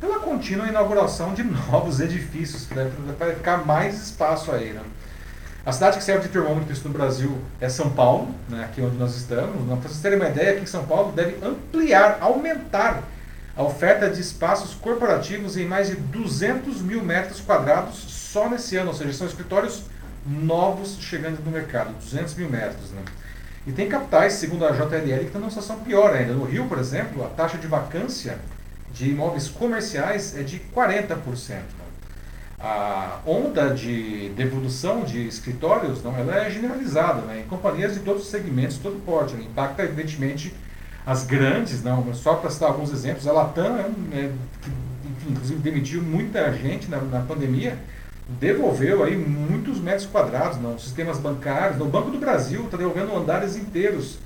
pela contínua inauguração de novos edifícios, para ficar mais espaço aí. Né? A cidade que serve de termômetro isso no Brasil é São Paulo, né, aqui onde nós estamos. Para vocês terem uma ideia, aqui em São Paulo deve ampliar, aumentar a oferta de espaços corporativos em mais de 200 mil metros quadrados só nesse ano, ou seja, são escritórios novos chegando no mercado, 200 mil metros. Né? E tem capitais, segundo a JLL, que estão numa situação pior ainda. No Rio, por exemplo, a taxa de vacância de imóveis comerciais é de 40%. Né? A onda de devolução de escritórios não, ela é generalizada né? em companhias de todos os segmentos, todo porte. Né? Impacta, evidentemente, as grandes, não, só para citar alguns exemplos, a Latam, é, é, que, enfim, inclusive demitiu muita gente na, na pandemia, devolveu aí muitos metros quadrados, não, sistemas bancários, o Banco do Brasil está devolvendo andares inteiros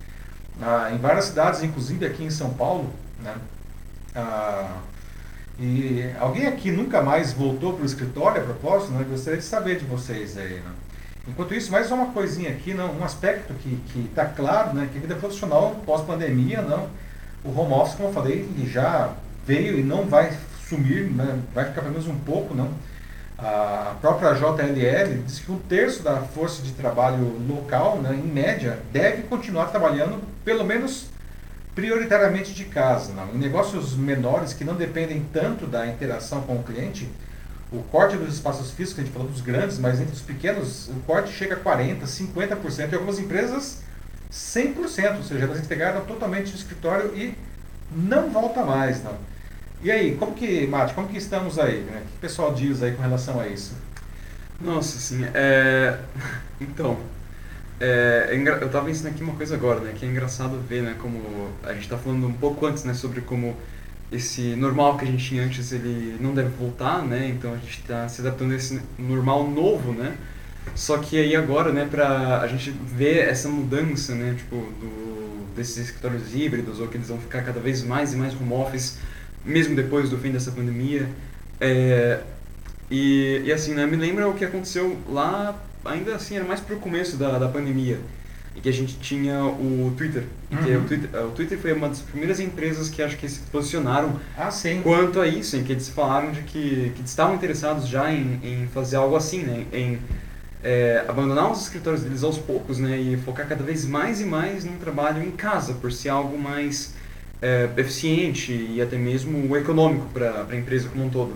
ah, em várias cidades, inclusive aqui em São Paulo, né? Ah, e alguém aqui nunca mais voltou para o escritório a propósito, né? Gostaria de saber de vocês aí, né? Enquanto isso, mais uma coisinha aqui, não, um aspecto que está claro, né? Que a vida profissional pós-pandemia, não, o home office, como eu falei, ele já veio e não vai sumir, né? vai ficar pelo menos um pouco, não a própria JLL diz que um terço da força de trabalho local, né, em média, deve continuar trabalhando pelo menos prioritariamente de casa. Não? Em negócios menores que não dependem tanto da interação com o cliente, o corte dos espaços físicos, a gente falou dos grandes, mas entre os pequenos, o corte chega a 40%, 50%, e algumas empresas 100%, ou seja, elas integraram totalmente o escritório e não volta mais. Não. E aí, como que, Mate, como que estamos aí? Né? O que o pessoal diz aí com relação a isso? Nossa, assim, é... Então, é, é eu estava ensinando aqui uma coisa agora, né? Que é engraçado ver, né? Como a gente está falando um pouco antes, né? Sobre como esse normal que a gente tinha antes, ele não deve voltar, né? Então a gente está se adaptando a esse normal novo, né? Só que aí agora, né? Pra a gente ver essa mudança, né? Tipo, do, desses escritórios híbridos, ou que eles vão ficar cada vez mais e mais home office mesmo depois do fim dessa pandemia. É, e, e assim, né, me lembra o que aconteceu lá, ainda assim, era mais pro começo da, da pandemia, em que a gente tinha o Twitter. Uhum. Que o, Twitter o Twitter foi uma das primeiras empresas que acho que se posicionaram ah, quanto a isso, em que eles falaram de que, que estavam interessados já em, em fazer algo assim, né, em é, abandonar os escritórios deles aos poucos, né, e focar cada vez mais e mais no trabalho em casa, por ser algo mais é, eficiente e até mesmo econômico para a empresa como um todo.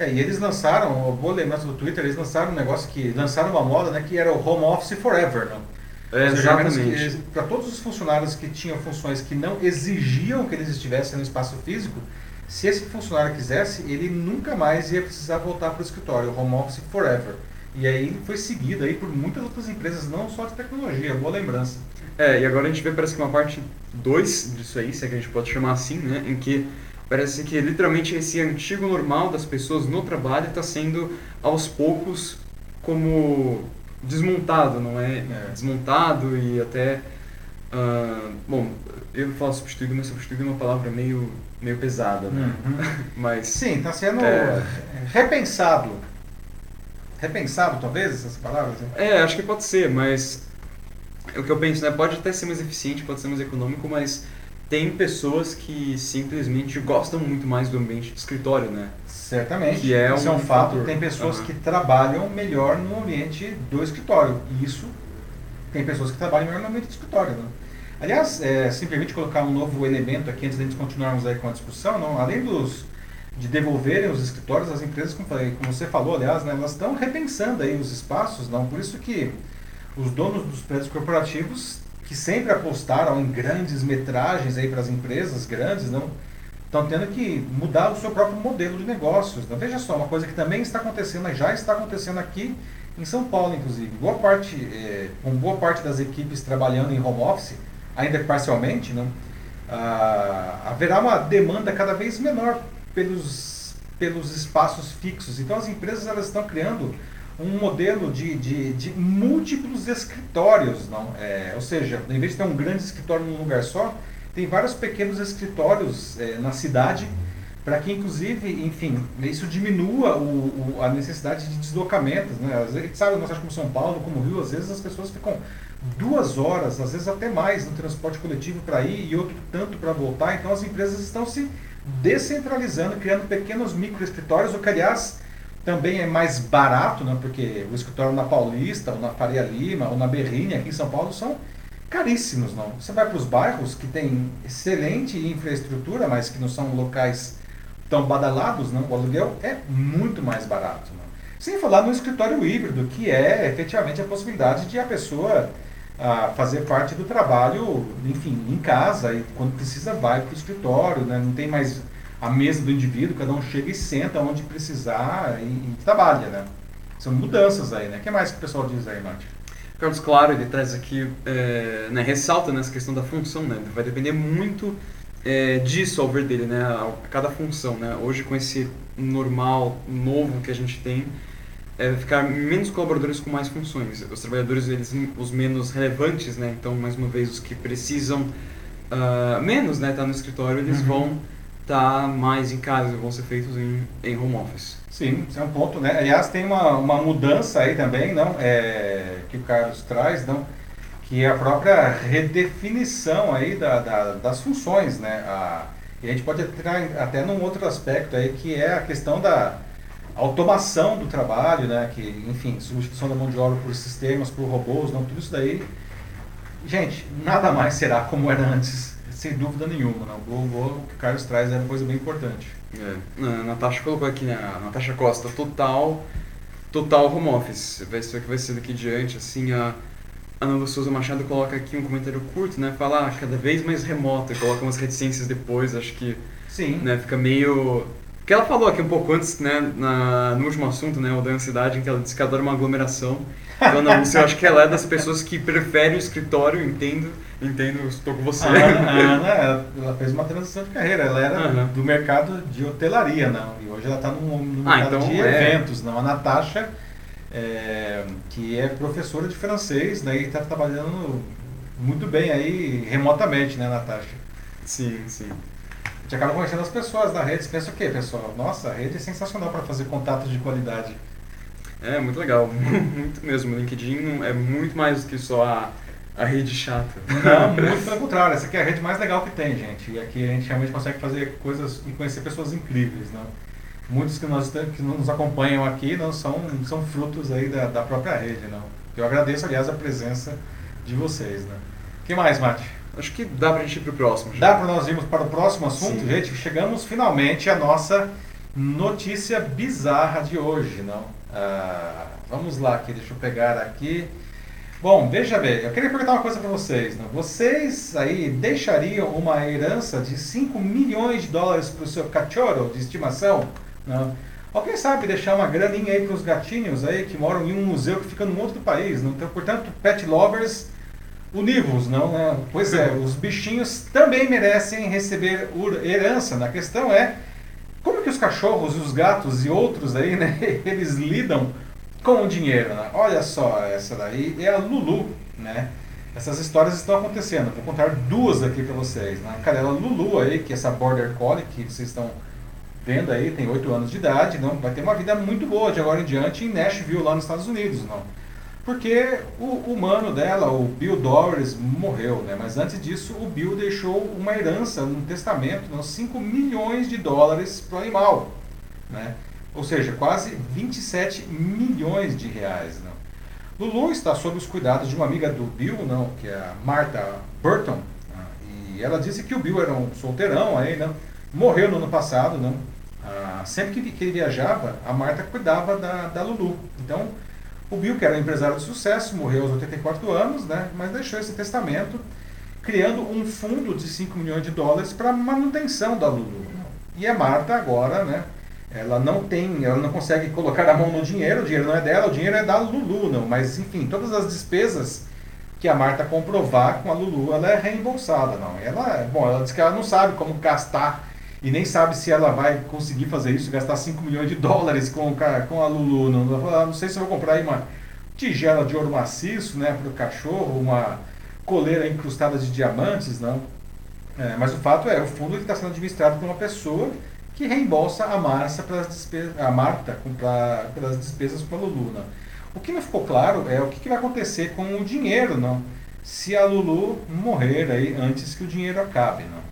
É, e eles lançaram, eu vou lembrar do Twitter, eles lançaram um negócio que, lançaram uma moda, né, que era o Home Office Forever, não? É, exatamente. Para todos os funcionários que tinham funções que não exigiam que eles estivessem no espaço físico, se esse funcionário quisesse, ele nunca mais ia precisar voltar para o escritório, Home Office Forever. E aí foi seguido aí por muitas outras empresas, não só de tecnologia, boa lembrança. É, e agora a gente vê parece que uma parte 2 disso aí, se é que a gente pode chamar assim, né? Em que parece que literalmente esse antigo normal das pessoas no trabalho está sendo aos poucos como desmontado, não é? é? Desmontado e até Uh, bom, eu falo substituído, mas substituído é uma palavra meio, meio pesada, né? Uhum. mas, Sim, está sendo é... repensado. Repensado, talvez, essas palavras? É, acho que pode ser, mas o que eu penso, né? Pode até ser mais eficiente, pode ser mais econômico, mas tem pessoas que simplesmente gostam muito mais do ambiente de escritório, né? Certamente. Que é Isso um é um fato. Fator. Tem pessoas uhum. que trabalham melhor no ambiente do escritório. E isso tem pessoas que trabalham melhor no ambiente do escritório. Né? Aliás, é, simplesmente colocar um novo elemento aqui antes de a gente continuarmos aí com a discussão, não, além dos de devolverem os escritórios, as empresas, como, falei, como você falou, aliás, né, elas estão repensando aí os espaços, não, por isso que os donos dos prédios corporativos, que sempre apostaram em grandes metragens aí para as empresas grandes, não, estão tendo que mudar o seu próprio modelo de negócios. Não? Veja só, uma coisa que também está acontecendo, já está acontecendo aqui em São Paulo, inclusive. Boa parte, é, com boa parte das equipes trabalhando em home office, ainda parcialmente, não, ah, haverá uma demanda cada vez menor pelos, pelos espaços fixos. Então as empresas elas estão criando um modelo de, de, de múltiplos escritórios, não? É, ou seja, em vez de ter um grande escritório num lugar só, tem vários pequenos escritórios é, na cidade para que inclusive, enfim, isso diminua o, o, a necessidade de deslocamentos, né? A gente sabe, nós como São Paulo, como Rio, às vezes as pessoas ficam duas horas, às vezes até mais, no transporte coletivo para ir e outro tanto para voltar. Então as empresas estão se descentralizando, criando pequenos micro escritórios, o que aliás também é mais barato, né? porque o escritório na Paulista, ou na Faria Lima, ou na Berrini, aqui em São Paulo, são caríssimos. não. Você vai para os bairros que têm excelente infraestrutura, mas que não são locais tão badalados, não, o aluguel é muito mais barato. Não. Sem falar no escritório híbrido, que é efetivamente a possibilidade de a pessoa ah, fazer parte do trabalho, enfim, em casa, e quando precisa vai para o escritório, né? não tem mais a mesa do indivíduo, cada um chega e senta onde precisar e, e trabalha. Né? São mudanças aí, né? O que mais que o pessoal diz aí, Mate? Carlos Claro, ele traz aqui, é, né, ressalta nessa questão da função, né? Vai depender muito é, disso ao ver dele, né? A cada função, né? Hoje com esse normal novo que a gente tem, é ficar menos colaboradores com mais funções. Os trabalhadores, eles, os menos relevantes, né? Então, mais uma vez, os que precisam uh, menos, né? Estar tá no escritório, eles uhum. vão tá mais em casa, vão ser feitos em, em home office. Sim, isso é um ponto, né? Aliás, tem uma, uma mudança aí também, não? É, que o Carlos traz, não? que é a própria redefinição aí da, da, das funções, né? A, e a gente pode entrar até num outro aspecto aí, que é a questão da automação do trabalho, né? Que, enfim, substituição da mão de obra por sistemas, por robôs, não, tudo isso daí. Gente, nada mais será como era antes, sem dúvida nenhuma. Não? O, o que o Carlos traz é uma coisa bem importante. É. A Natasha colocou aqui, né? A Natasha Costa, total, total home office. Vai ser o que vai ser daqui diante, assim, a Ana Lu Souza Machado coloca aqui um comentário curto, né? Fala ah, cada vez mais remota, coloca umas reticências depois, acho que Sim. Né, fica meio. Que ela falou aqui um pouco antes, né, na, no último assunto, né, o da ansiedade, em que ela disse que adora uma aglomeração. Então, Ana Lúcia, eu acho que ela é das pessoas que prefere o escritório, entendo, entendo, estou com você. A Ana, a Ana ela fez uma transição de carreira, ela era uhum. do mercado de hotelaria, não, e hoje ela está no, no ah, mercado então, de é... eventos, não. A Natasha é, que é professora de francês, né, e está trabalhando muito bem aí remotamente, né, Natasha? Sim, sim. A gente acaba conhecendo as pessoas da rede. Você pensa o quê, pessoal? Nossa, a rede é sensacional para fazer contatos de qualidade. É, muito legal. muito mesmo. O LinkedIn é muito mais do que só a, a rede chata. Não, muito pelo contrário. Essa aqui é a rede mais legal que tem, gente. E aqui a gente realmente consegue fazer coisas e conhecer pessoas incríveis, né? muitos que, nós, que nos acompanham aqui não são, são frutos aí da, da própria rede, não. Eu agradeço, aliás, a presença de vocês, né? O que mais, Mate? Acho que dá pra gente ir pro próximo. Já. Dá para nós irmos para o próximo assunto, Sim. gente? Chegamos finalmente à nossa notícia bizarra de hoje, não? Ah, vamos lá, aqui, deixa eu pegar aqui. Bom, veja bem, eu queria perguntar uma coisa para vocês. Não? Vocês aí deixariam uma herança de 5 milhões de dólares para o seu cachorro de estimação? Não. Ou quem sabe deixar uma graninha aí para os gatinhos aí que moram em um museu que fica num outro país. Não? Então, portanto, pet lovers univos, não? Né? Pois é, os bichinhos também merecem receber herança. A questão é como que os cachorros, os gatos e outros aí, né? Eles lidam com o dinheiro. Né? Olha só, essa daí é a Lulu, né? essas histórias estão acontecendo. Vou contar duas aqui para vocês. Né? A cadela Lulu aí, que é essa Border Collie que vocês estão vendo aí, tem 8 anos de idade, não vai ter uma vida muito boa de agora em diante em Nashville, lá nos Estados Unidos, não. Porque o humano dela, o Bill Doris, morreu, né? Mas antes disso, o Bill deixou uma herança, um testamento, não, 5 milhões de dólares para o animal, né? Ou seja, quase 27 milhões de reais, não. Lulu está sob os cuidados de uma amiga do Bill, não, que é a Martha Burton, né? e ela disse que o Bill era um solteirão aí, não, morreu no ano passado, não. Ah, sempre que ele viajava, a Marta cuidava da, da Lulu. Então, o Bill, que era um empresário de sucesso, morreu aos 84 anos, né, mas deixou esse testamento, criando um fundo de 5 milhões de dólares para manutenção da Lulu. E a Marta agora, né, ela não tem, ela não consegue colocar a mão no dinheiro, o dinheiro não é dela, o dinheiro é da Lulu, não. Mas enfim, todas as despesas que a Marta comprovar com a Lulu, ela é reembolsada, não. Ela, bom, ela diz que ela não sabe como gastar e nem sabe se ela vai conseguir fazer isso, gastar 5 milhões de dólares com, com a Lulu. Não, não, não sei se eu vou comprar aí uma tigela de ouro maciço né, para o cachorro, uma coleira incrustada de diamantes, não. É, mas o fato é, o fundo está sendo administrado por uma pessoa que reembolsa a, Marcia pelas despesas, a Marta pra, pelas despesas com a Lulu. Não. O que não ficou claro é o que, que vai acontecer com o dinheiro não, se a Lulu morrer aí antes que o dinheiro acabe. Não.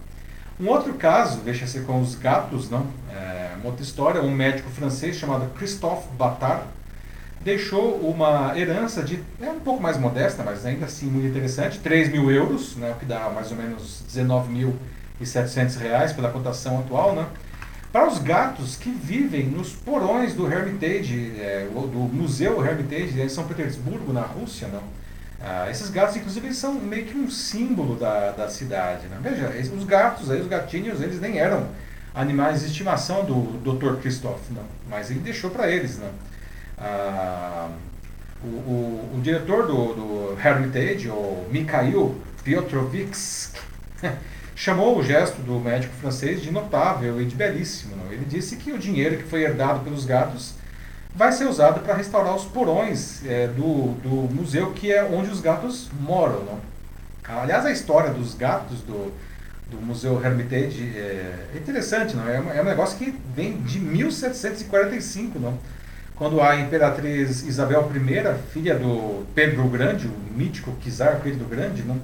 Um outro caso, deixa ser com os gatos, não? É, uma outra história, um médico francês chamado Christophe Batard deixou uma herança de, é um pouco mais modesta, mas ainda assim muito interessante, 3 mil euros, né, o que dá mais ou menos 19.700 reais pela cotação atual, né, para os gatos que vivem nos porões do Hermitage, é, do Museu Hermitage em São Petersburgo, na Rússia, não? Ah, esses gatos, inclusive, eles são meio que um símbolo da, da cidade. Né? Veja, os gatos, aí, os gatinhos, eles nem eram animais de estimação do Dr. Christoph, não. mas ele deixou para eles. Né? Ah, o, o, o, diretor do, do Hermitage, o Mikhail Piotrovix, chamou o gesto do médico francês de notável e de belíssimo. Não? Ele disse que o dinheiro que foi herdado pelos gatos vai ser usado para restaurar os porões é, do, do museu, que é onde os gatos moram. Não? Aliás, a história dos gatos do, do Museu Hermitage é, é interessante, não? É, é um negócio que vem de 1745, não? quando a imperatriz Isabel I, filha do Pedro Grande, o mítico czar Pedro Grande, não?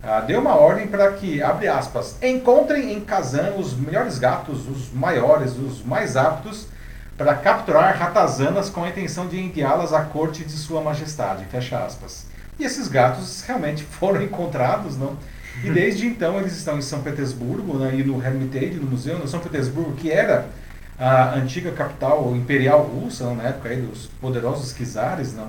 Ah, deu uma ordem para que, abre aspas, encontrem em Kazan os melhores gatos, os maiores, os mais aptos para capturar ratazanas com a intenção de enviá-las à corte de sua majestade, fecha aspas. E esses gatos realmente foram encontrados, não? E desde então eles estão em São Petersburgo, né, e no Hermitage, no museu, no São Petersburgo, que era a antiga capital imperial russa, não, na época aí dos poderosos czares, não?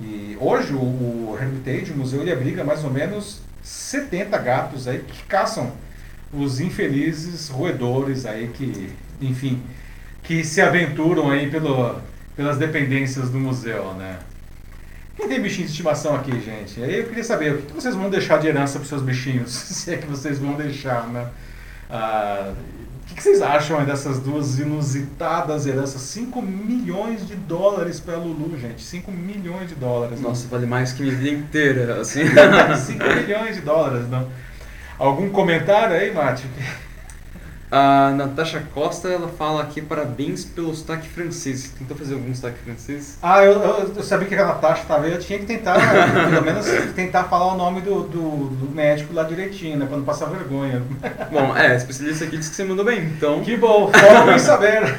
E hoje o, o Hermitage, o museu, ele abriga mais ou menos 70 gatos aí que caçam os infelizes roedores aí que, enfim, que se aventuram aí pelo, pelas dependências do museu, né? Quem tem bichinhos de estimação aqui, gente? Aí eu queria saber, o que vocês vão deixar de herança para seus bichinhos? Se é que vocês vão deixar, né? Ah, o que vocês acham dessas duas inusitadas heranças? 5 milhões de dólares para Lulu, gente. 5 milhões de dólares. Nossa, vale mais que minha vida inteira, assim. 5 milhões de dólares, não. Algum comentário aí, Mate? A Natasha Costa, ela fala aqui parabéns pelo sotaque francês. Tentou fazer algum sotaque francês? Ah, eu, eu, eu sabia que a Natasha estava aí, eu tinha que tentar, pelo menos, tentar falar o nome do, do, do, médico lá direitinho, né, para não passar vergonha. Bom, é, especialista aqui disse que você mandou bem, então... Que bom, foram bem saber.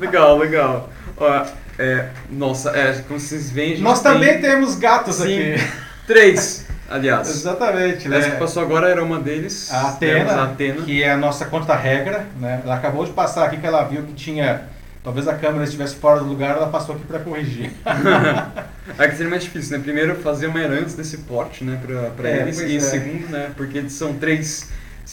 legal, legal. Ó, é, nossa, é, como vocês veem... Nós tem... também temos gatos Sim, aqui. Três. Aliás. Exatamente. Né? Essa que passou agora era uma deles. A Atena, a Atena, que é a nossa contra-regra. Né? Ela acabou de passar aqui que ela viu que tinha. Talvez a câmera estivesse fora do lugar, ela passou aqui para corrigir. é que seria mais difícil, né? Primeiro, fazer uma herança desse porte, né, para é, eles. E é. segundo, né, porque eles são três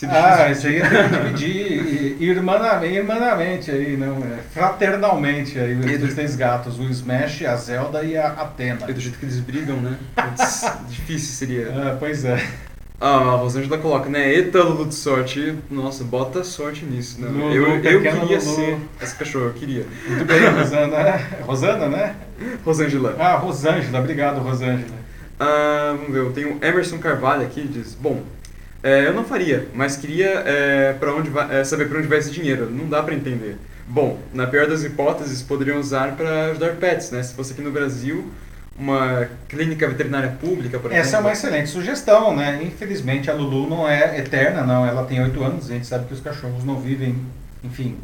ah, isso aí tem que dividir irmanamente aí, não, é, fraternalmente aí, os três gatos, o Smash, a Zelda e a Atena. E do jeito que eles brigam, né? difícil seria. Ah, pois é. Ah, a Rosângela coloca, né? Eita, Lulu de sorte. Nossa, bota sorte nisso, né? Lulu, eu, eu queria Lulu. ser essa cachorra, eu queria. Muito bem, Rosana. Rosana, né? Rosângela. Ah, Rosângela, obrigado, Rosângela. Ah, vamos ver, eu tenho Emerson Carvalho aqui, diz, bom, é, eu não faria, mas queria é, pra onde vai, é, saber para onde vai esse dinheiro, não dá para entender. Bom, na pior das hipóteses, poderiam usar para ajudar pets, né? Se fosse aqui no Brasil, uma clínica veterinária pública, por Essa é exemplo. uma excelente sugestão, né? Infelizmente a Lulu não é eterna, não. Ela tem 8 anos, a gente sabe que os cachorros não vivem, enfim,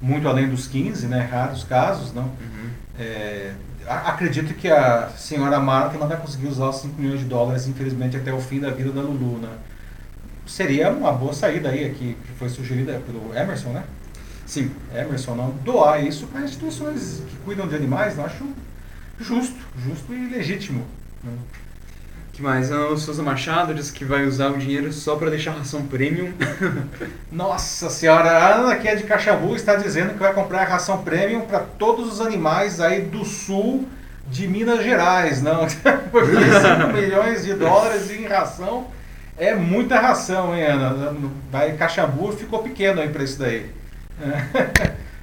muito além dos 15, né? Raros casos, não. Uhum. É, acredito que a senhora Marta não vai conseguir usar os 5 milhões de dólares, infelizmente, até o fim da vida da Lulu, né? Seria uma boa saída aí, aqui, que foi sugerida pelo Emerson, né? Sim, Emerson, não doar isso para instituições que cuidam de animais, não acho justo, justo e legítimo. né? que mais? O Souza Machado diz que vai usar o dinheiro só para deixar ração premium. Nossa senhora, a Ana que é de Caxambu está dizendo que vai comprar ração premium para todos os animais aí do sul de Minas Gerais, não? Porque 5 milhões de dólares em ração é muita ração, hein, Ana? Vai Caxambu ficou pequeno aí para isso daí.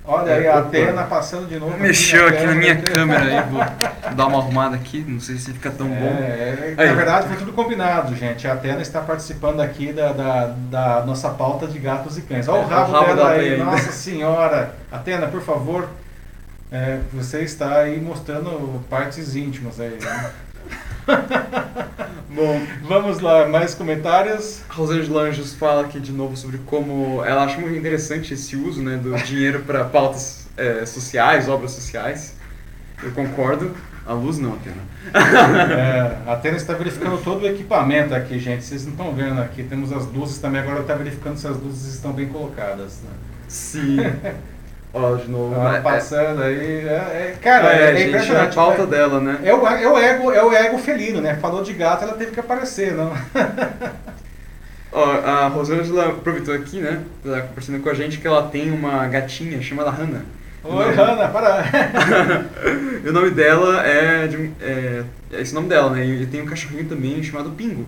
Olha aí, a. Atena passando de novo. Mexeu aqui na minha câmera. aí, vou dar uma arrumada aqui, não sei se fica tão bom. É, é, Aí. na verdade foi tudo combinado, gente. A Atena está participando aqui da, da, da nossa pauta de gatos e cães. Olha É, o rabo, o rabo dela aí ainda. nossa senhora. Atena, por favor, é, você está aí mostrando partes íntimas aí. né? Bom, Vamos lá, mais comentários. Rosângela Anjos fala aqui de novo sobre como ela acha muito interessante esse uso né, do dinheiro para pautas é, sociais, obras sociais. Eu concordo. A luz não, Atena. É, a Atena está verificando todo o equipamento aqui, gente. Vocês não estão vendo aqui. Temos as luzes também. Agora está verificando se as luzes estão bem colocadas. né? Sim. Ó, de novo. Ela é- passando aí. É, é- cara, é, é, gente, é a impressionante. pauta né? dela, né? É o, é o ego, é o ego felino, né? Falou de gato, ela teve que aparecer, não? Ó, a Rosângela aproveitou aqui, né? Tá conversando com a gente que ela tem uma gatinha chamada Hannah. Oi. Hanna, para. E o nome dela é, de é, é esse nome dela, né? E tem um cachorrinho também chamado Pingo.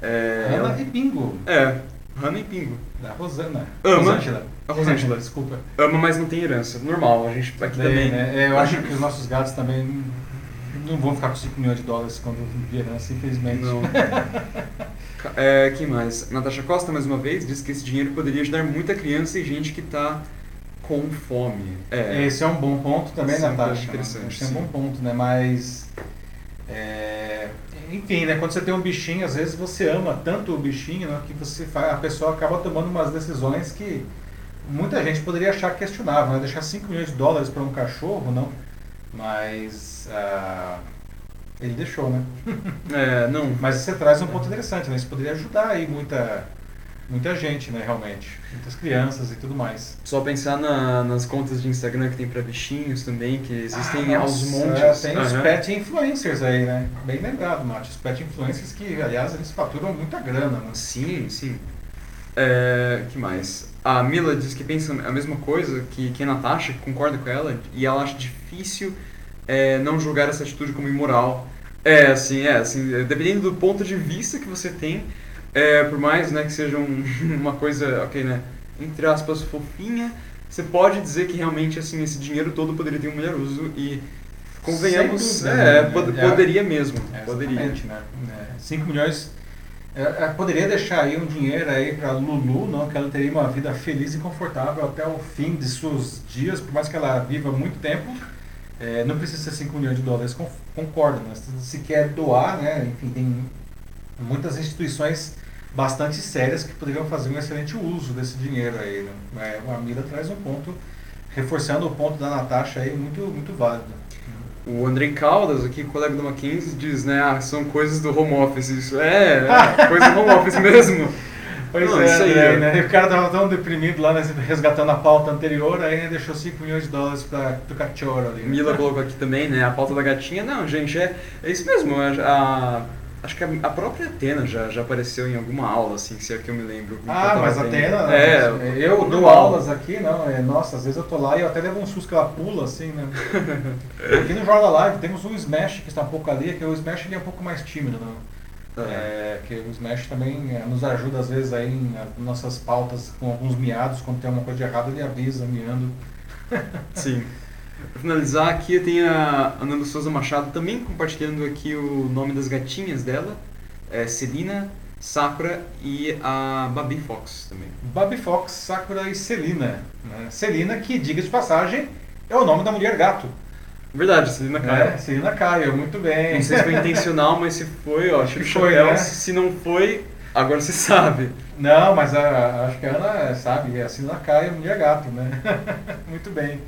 É, Hanna ela- e Bingo, é, Hannah e Pingo. Da Rosana. Ama. Rosângela. A Rosângela. Desculpa. Ama, mas não tem herança. Normal, a gente aqui Daí, também. né? É, Eu acho que os nossos gatos também não vão ficar com 5 milhões de dólares quando vir herança, infelizmente. Não. É, quem mais? Natasha Costa, mais uma vez, diz que esse dinheiro poderia ajudar muita criança e gente que tá com fome. É, Esse é um bom ponto também, é Natasha. né? interessante, Esse é um bom ponto, né? Mas. é, Enfim, né? Quando você tem um bichinho, às vezes você ama tanto o bichinho, né? Que você a pessoa acaba tomando umas decisões que muita gente poderia achar questionável, né? Deixar 5 milhões de dólares para um cachorro, não. Mas. ah, ele deixou, né? é, não. Mas você traz um ponto interessante, né? Isso poderia ajudar aí muita, muita gente, né? Realmente. Muitas crianças e tudo mais. Só pensar na- nas contas de Instagram que tem pra bichinhos também, que existem Ah, aos nossa, montes. Tem os Aham. pet influencers aí, né? Bem lembrado, Mate. Os pet influencers que, aliás, eles faturam muita grana, né? Sim, sim. É, que mais? A Mila diz que pensa a mesma coisa que, que a Natasha, que concorda com ela, e ela acha difícil é, não julgar essa atitude como imoral. É, assim, é, assim, é, dependendo do ponto de vista que você tem, é, por mais né, que seja um- uma coisa, ok, né, entre aspas, fofinha, você pode dizer que realmente, assim, esse dinheiro todo poderia ter um melhor uso e, convenhamos, dúvida, é, né? pod- É. poderia mesmo, É, poderia. né? 5 milhões. é, é, poderia deixar aí um dinheiro aí para Lulu, não? Que ela teria uma vida feliz e confortável até o fim de seus dias, por mais que ela viva muito tempo. É, não precisa ser 5 milhões de dólares, con- concordo. Né? Se, se quer doar, né? Enfim, tem muitas instituições bastante sérias que poderiam fazer um excelente uso desse dinheiro aí. Né? É, a Mira traz um ponto, reforçando o ponto da Natasha aí, muito, muito válido. O Andrei Caldas, aqui, colega do Mackenzie, diz, né, ah, são coisas do home office, isso é, é coisa do home office mesmo. Pois Não, é, isso aí, André, ó. né? O cara tava tão deprimido lá, né, resgatando a pauta anterior, aí né, deixou 5 milhões de dólares para o cachorro ali. né? Mila colocou aqui também, né, a pauta da gatinha. Não, gente, é, é isso mesmo. a- a- acho que a, a própria Atena já, já apareceu em alguma aula, assim, se é que eu me lembro. Ah, mas a. Atena, É, eu dou aulas aqui, não, é, nossa, às vezes eu tô lá e eu até levo um susto que ela pula, assim, né? aqui no Jornal Live temos o Smash, que está um pouco ali, que o Smash ele é um pouco mais tímido, não? Tá. É, que o Smash também é, nos ajuda às vezes aí em nossas pautas com alguns miados, quando tem alguma coisa de errado ele avisa, miando. Sim. Para finalizar aqui tem a Ananda Souza Machado também compartilhando aqui o nome das gatinhas dela, é Celina, Sakura e a Babi Fox também. Babi Fox, Sakura e Celina. Né? Celina, que diga de passagem, é o nome da mulher gato. Verdade, Celina Caio. É, Celina Caio, muito bem. Não sei se foi intencional, mas se foi, ó, acho que foi, né? Se não foi, agora você sabe. Não, mas a, acho que a Ana sabe, é a Celina Caio, mulher gato, né? muito bem.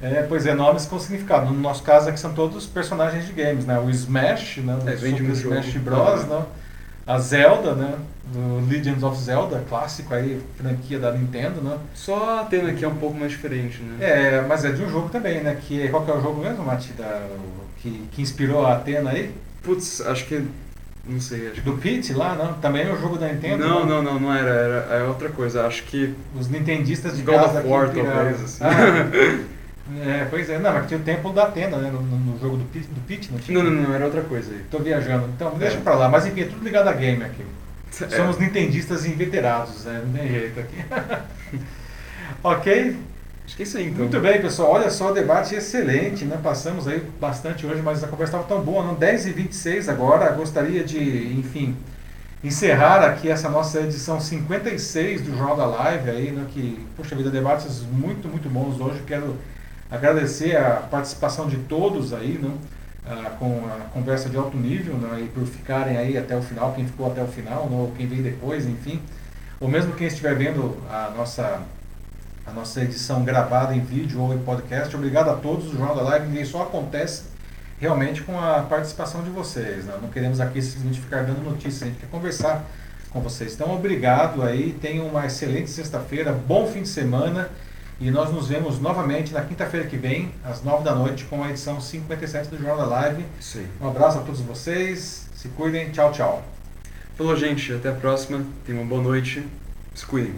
É, pois é, nomes com significado. No nosso caso aqui são todos personagens de games, né? O Smash, né? Do É, Super um jogo. Smash Bros, né? A Zelda, né? Do Legends of Zelda, clássico aí, franquia da Nintendo, né? Só a Atena aqui é um pouco mais diferente, né? É, mas é de um jogo também, né? Que, qual que é o jogo mesmo, Mati? Da, o- que, que inspirou a Atena aí? Putz, acho que. Não sei, acho que. Do Pete lá, não? Também é um jogo da Nintendo? Não, né? não, não, não era, era. É outra coisa. Acho que. Os nintendistas de God casa of War, talvez, assim. Ah, é, pois é. Não, mas tinha o templo da Atena, né? No, no- jogo do do Pete, não tinha? Não, não, não, era outra coisa aí. Tô viajando. Então, deixa É. pra lá. Mas enfim, é tudo ligado a game aqui. É. Somos nintendistas inveterados, né? Não tem jeito aqui. ok? Acho que é isso aí então. Muito bem, pessoal. Olha só, o debate excelente, né? Passamos aí bastante hoje, mas a conversa estava tão boa, não? 10 e 26 agora. Gostaria de, enfim, encerrar aqui essa nossa edição 56 do Jornal da Live aí, né? Que, puxa vida, debates muito, muito bons hoje. Quero agradecer a participação de todos aí, né? Ah, com a conversa de alto nível, né? E por ficarem aí até o final, quem ficou até o final, né? ou quem veio depois, enfim. Ou mesmo quem estiver vendo a nossa a nossa edição gravada em vídeo ou em podcast. Obrigado a todos. O Jornal da Live ele só acontece realmente com a participação de vocês. Né? Não queremos aqui simplesmente ficar dando notícias, a gente quer conversar com vocês. Então, obrigado aí. Tenham uma excelente sexta-feira, bom fim de semana. E nós nos vemos novamente na quinta-feira que vem, às nove da noite, com a edição 57 do Jornal da Live. Isso aí. Um abraço a todos vocês. Se cuidem. Tchau, tchau. Falou, gente. Até a próxima. Tenham uma boa noite. Se cuidem.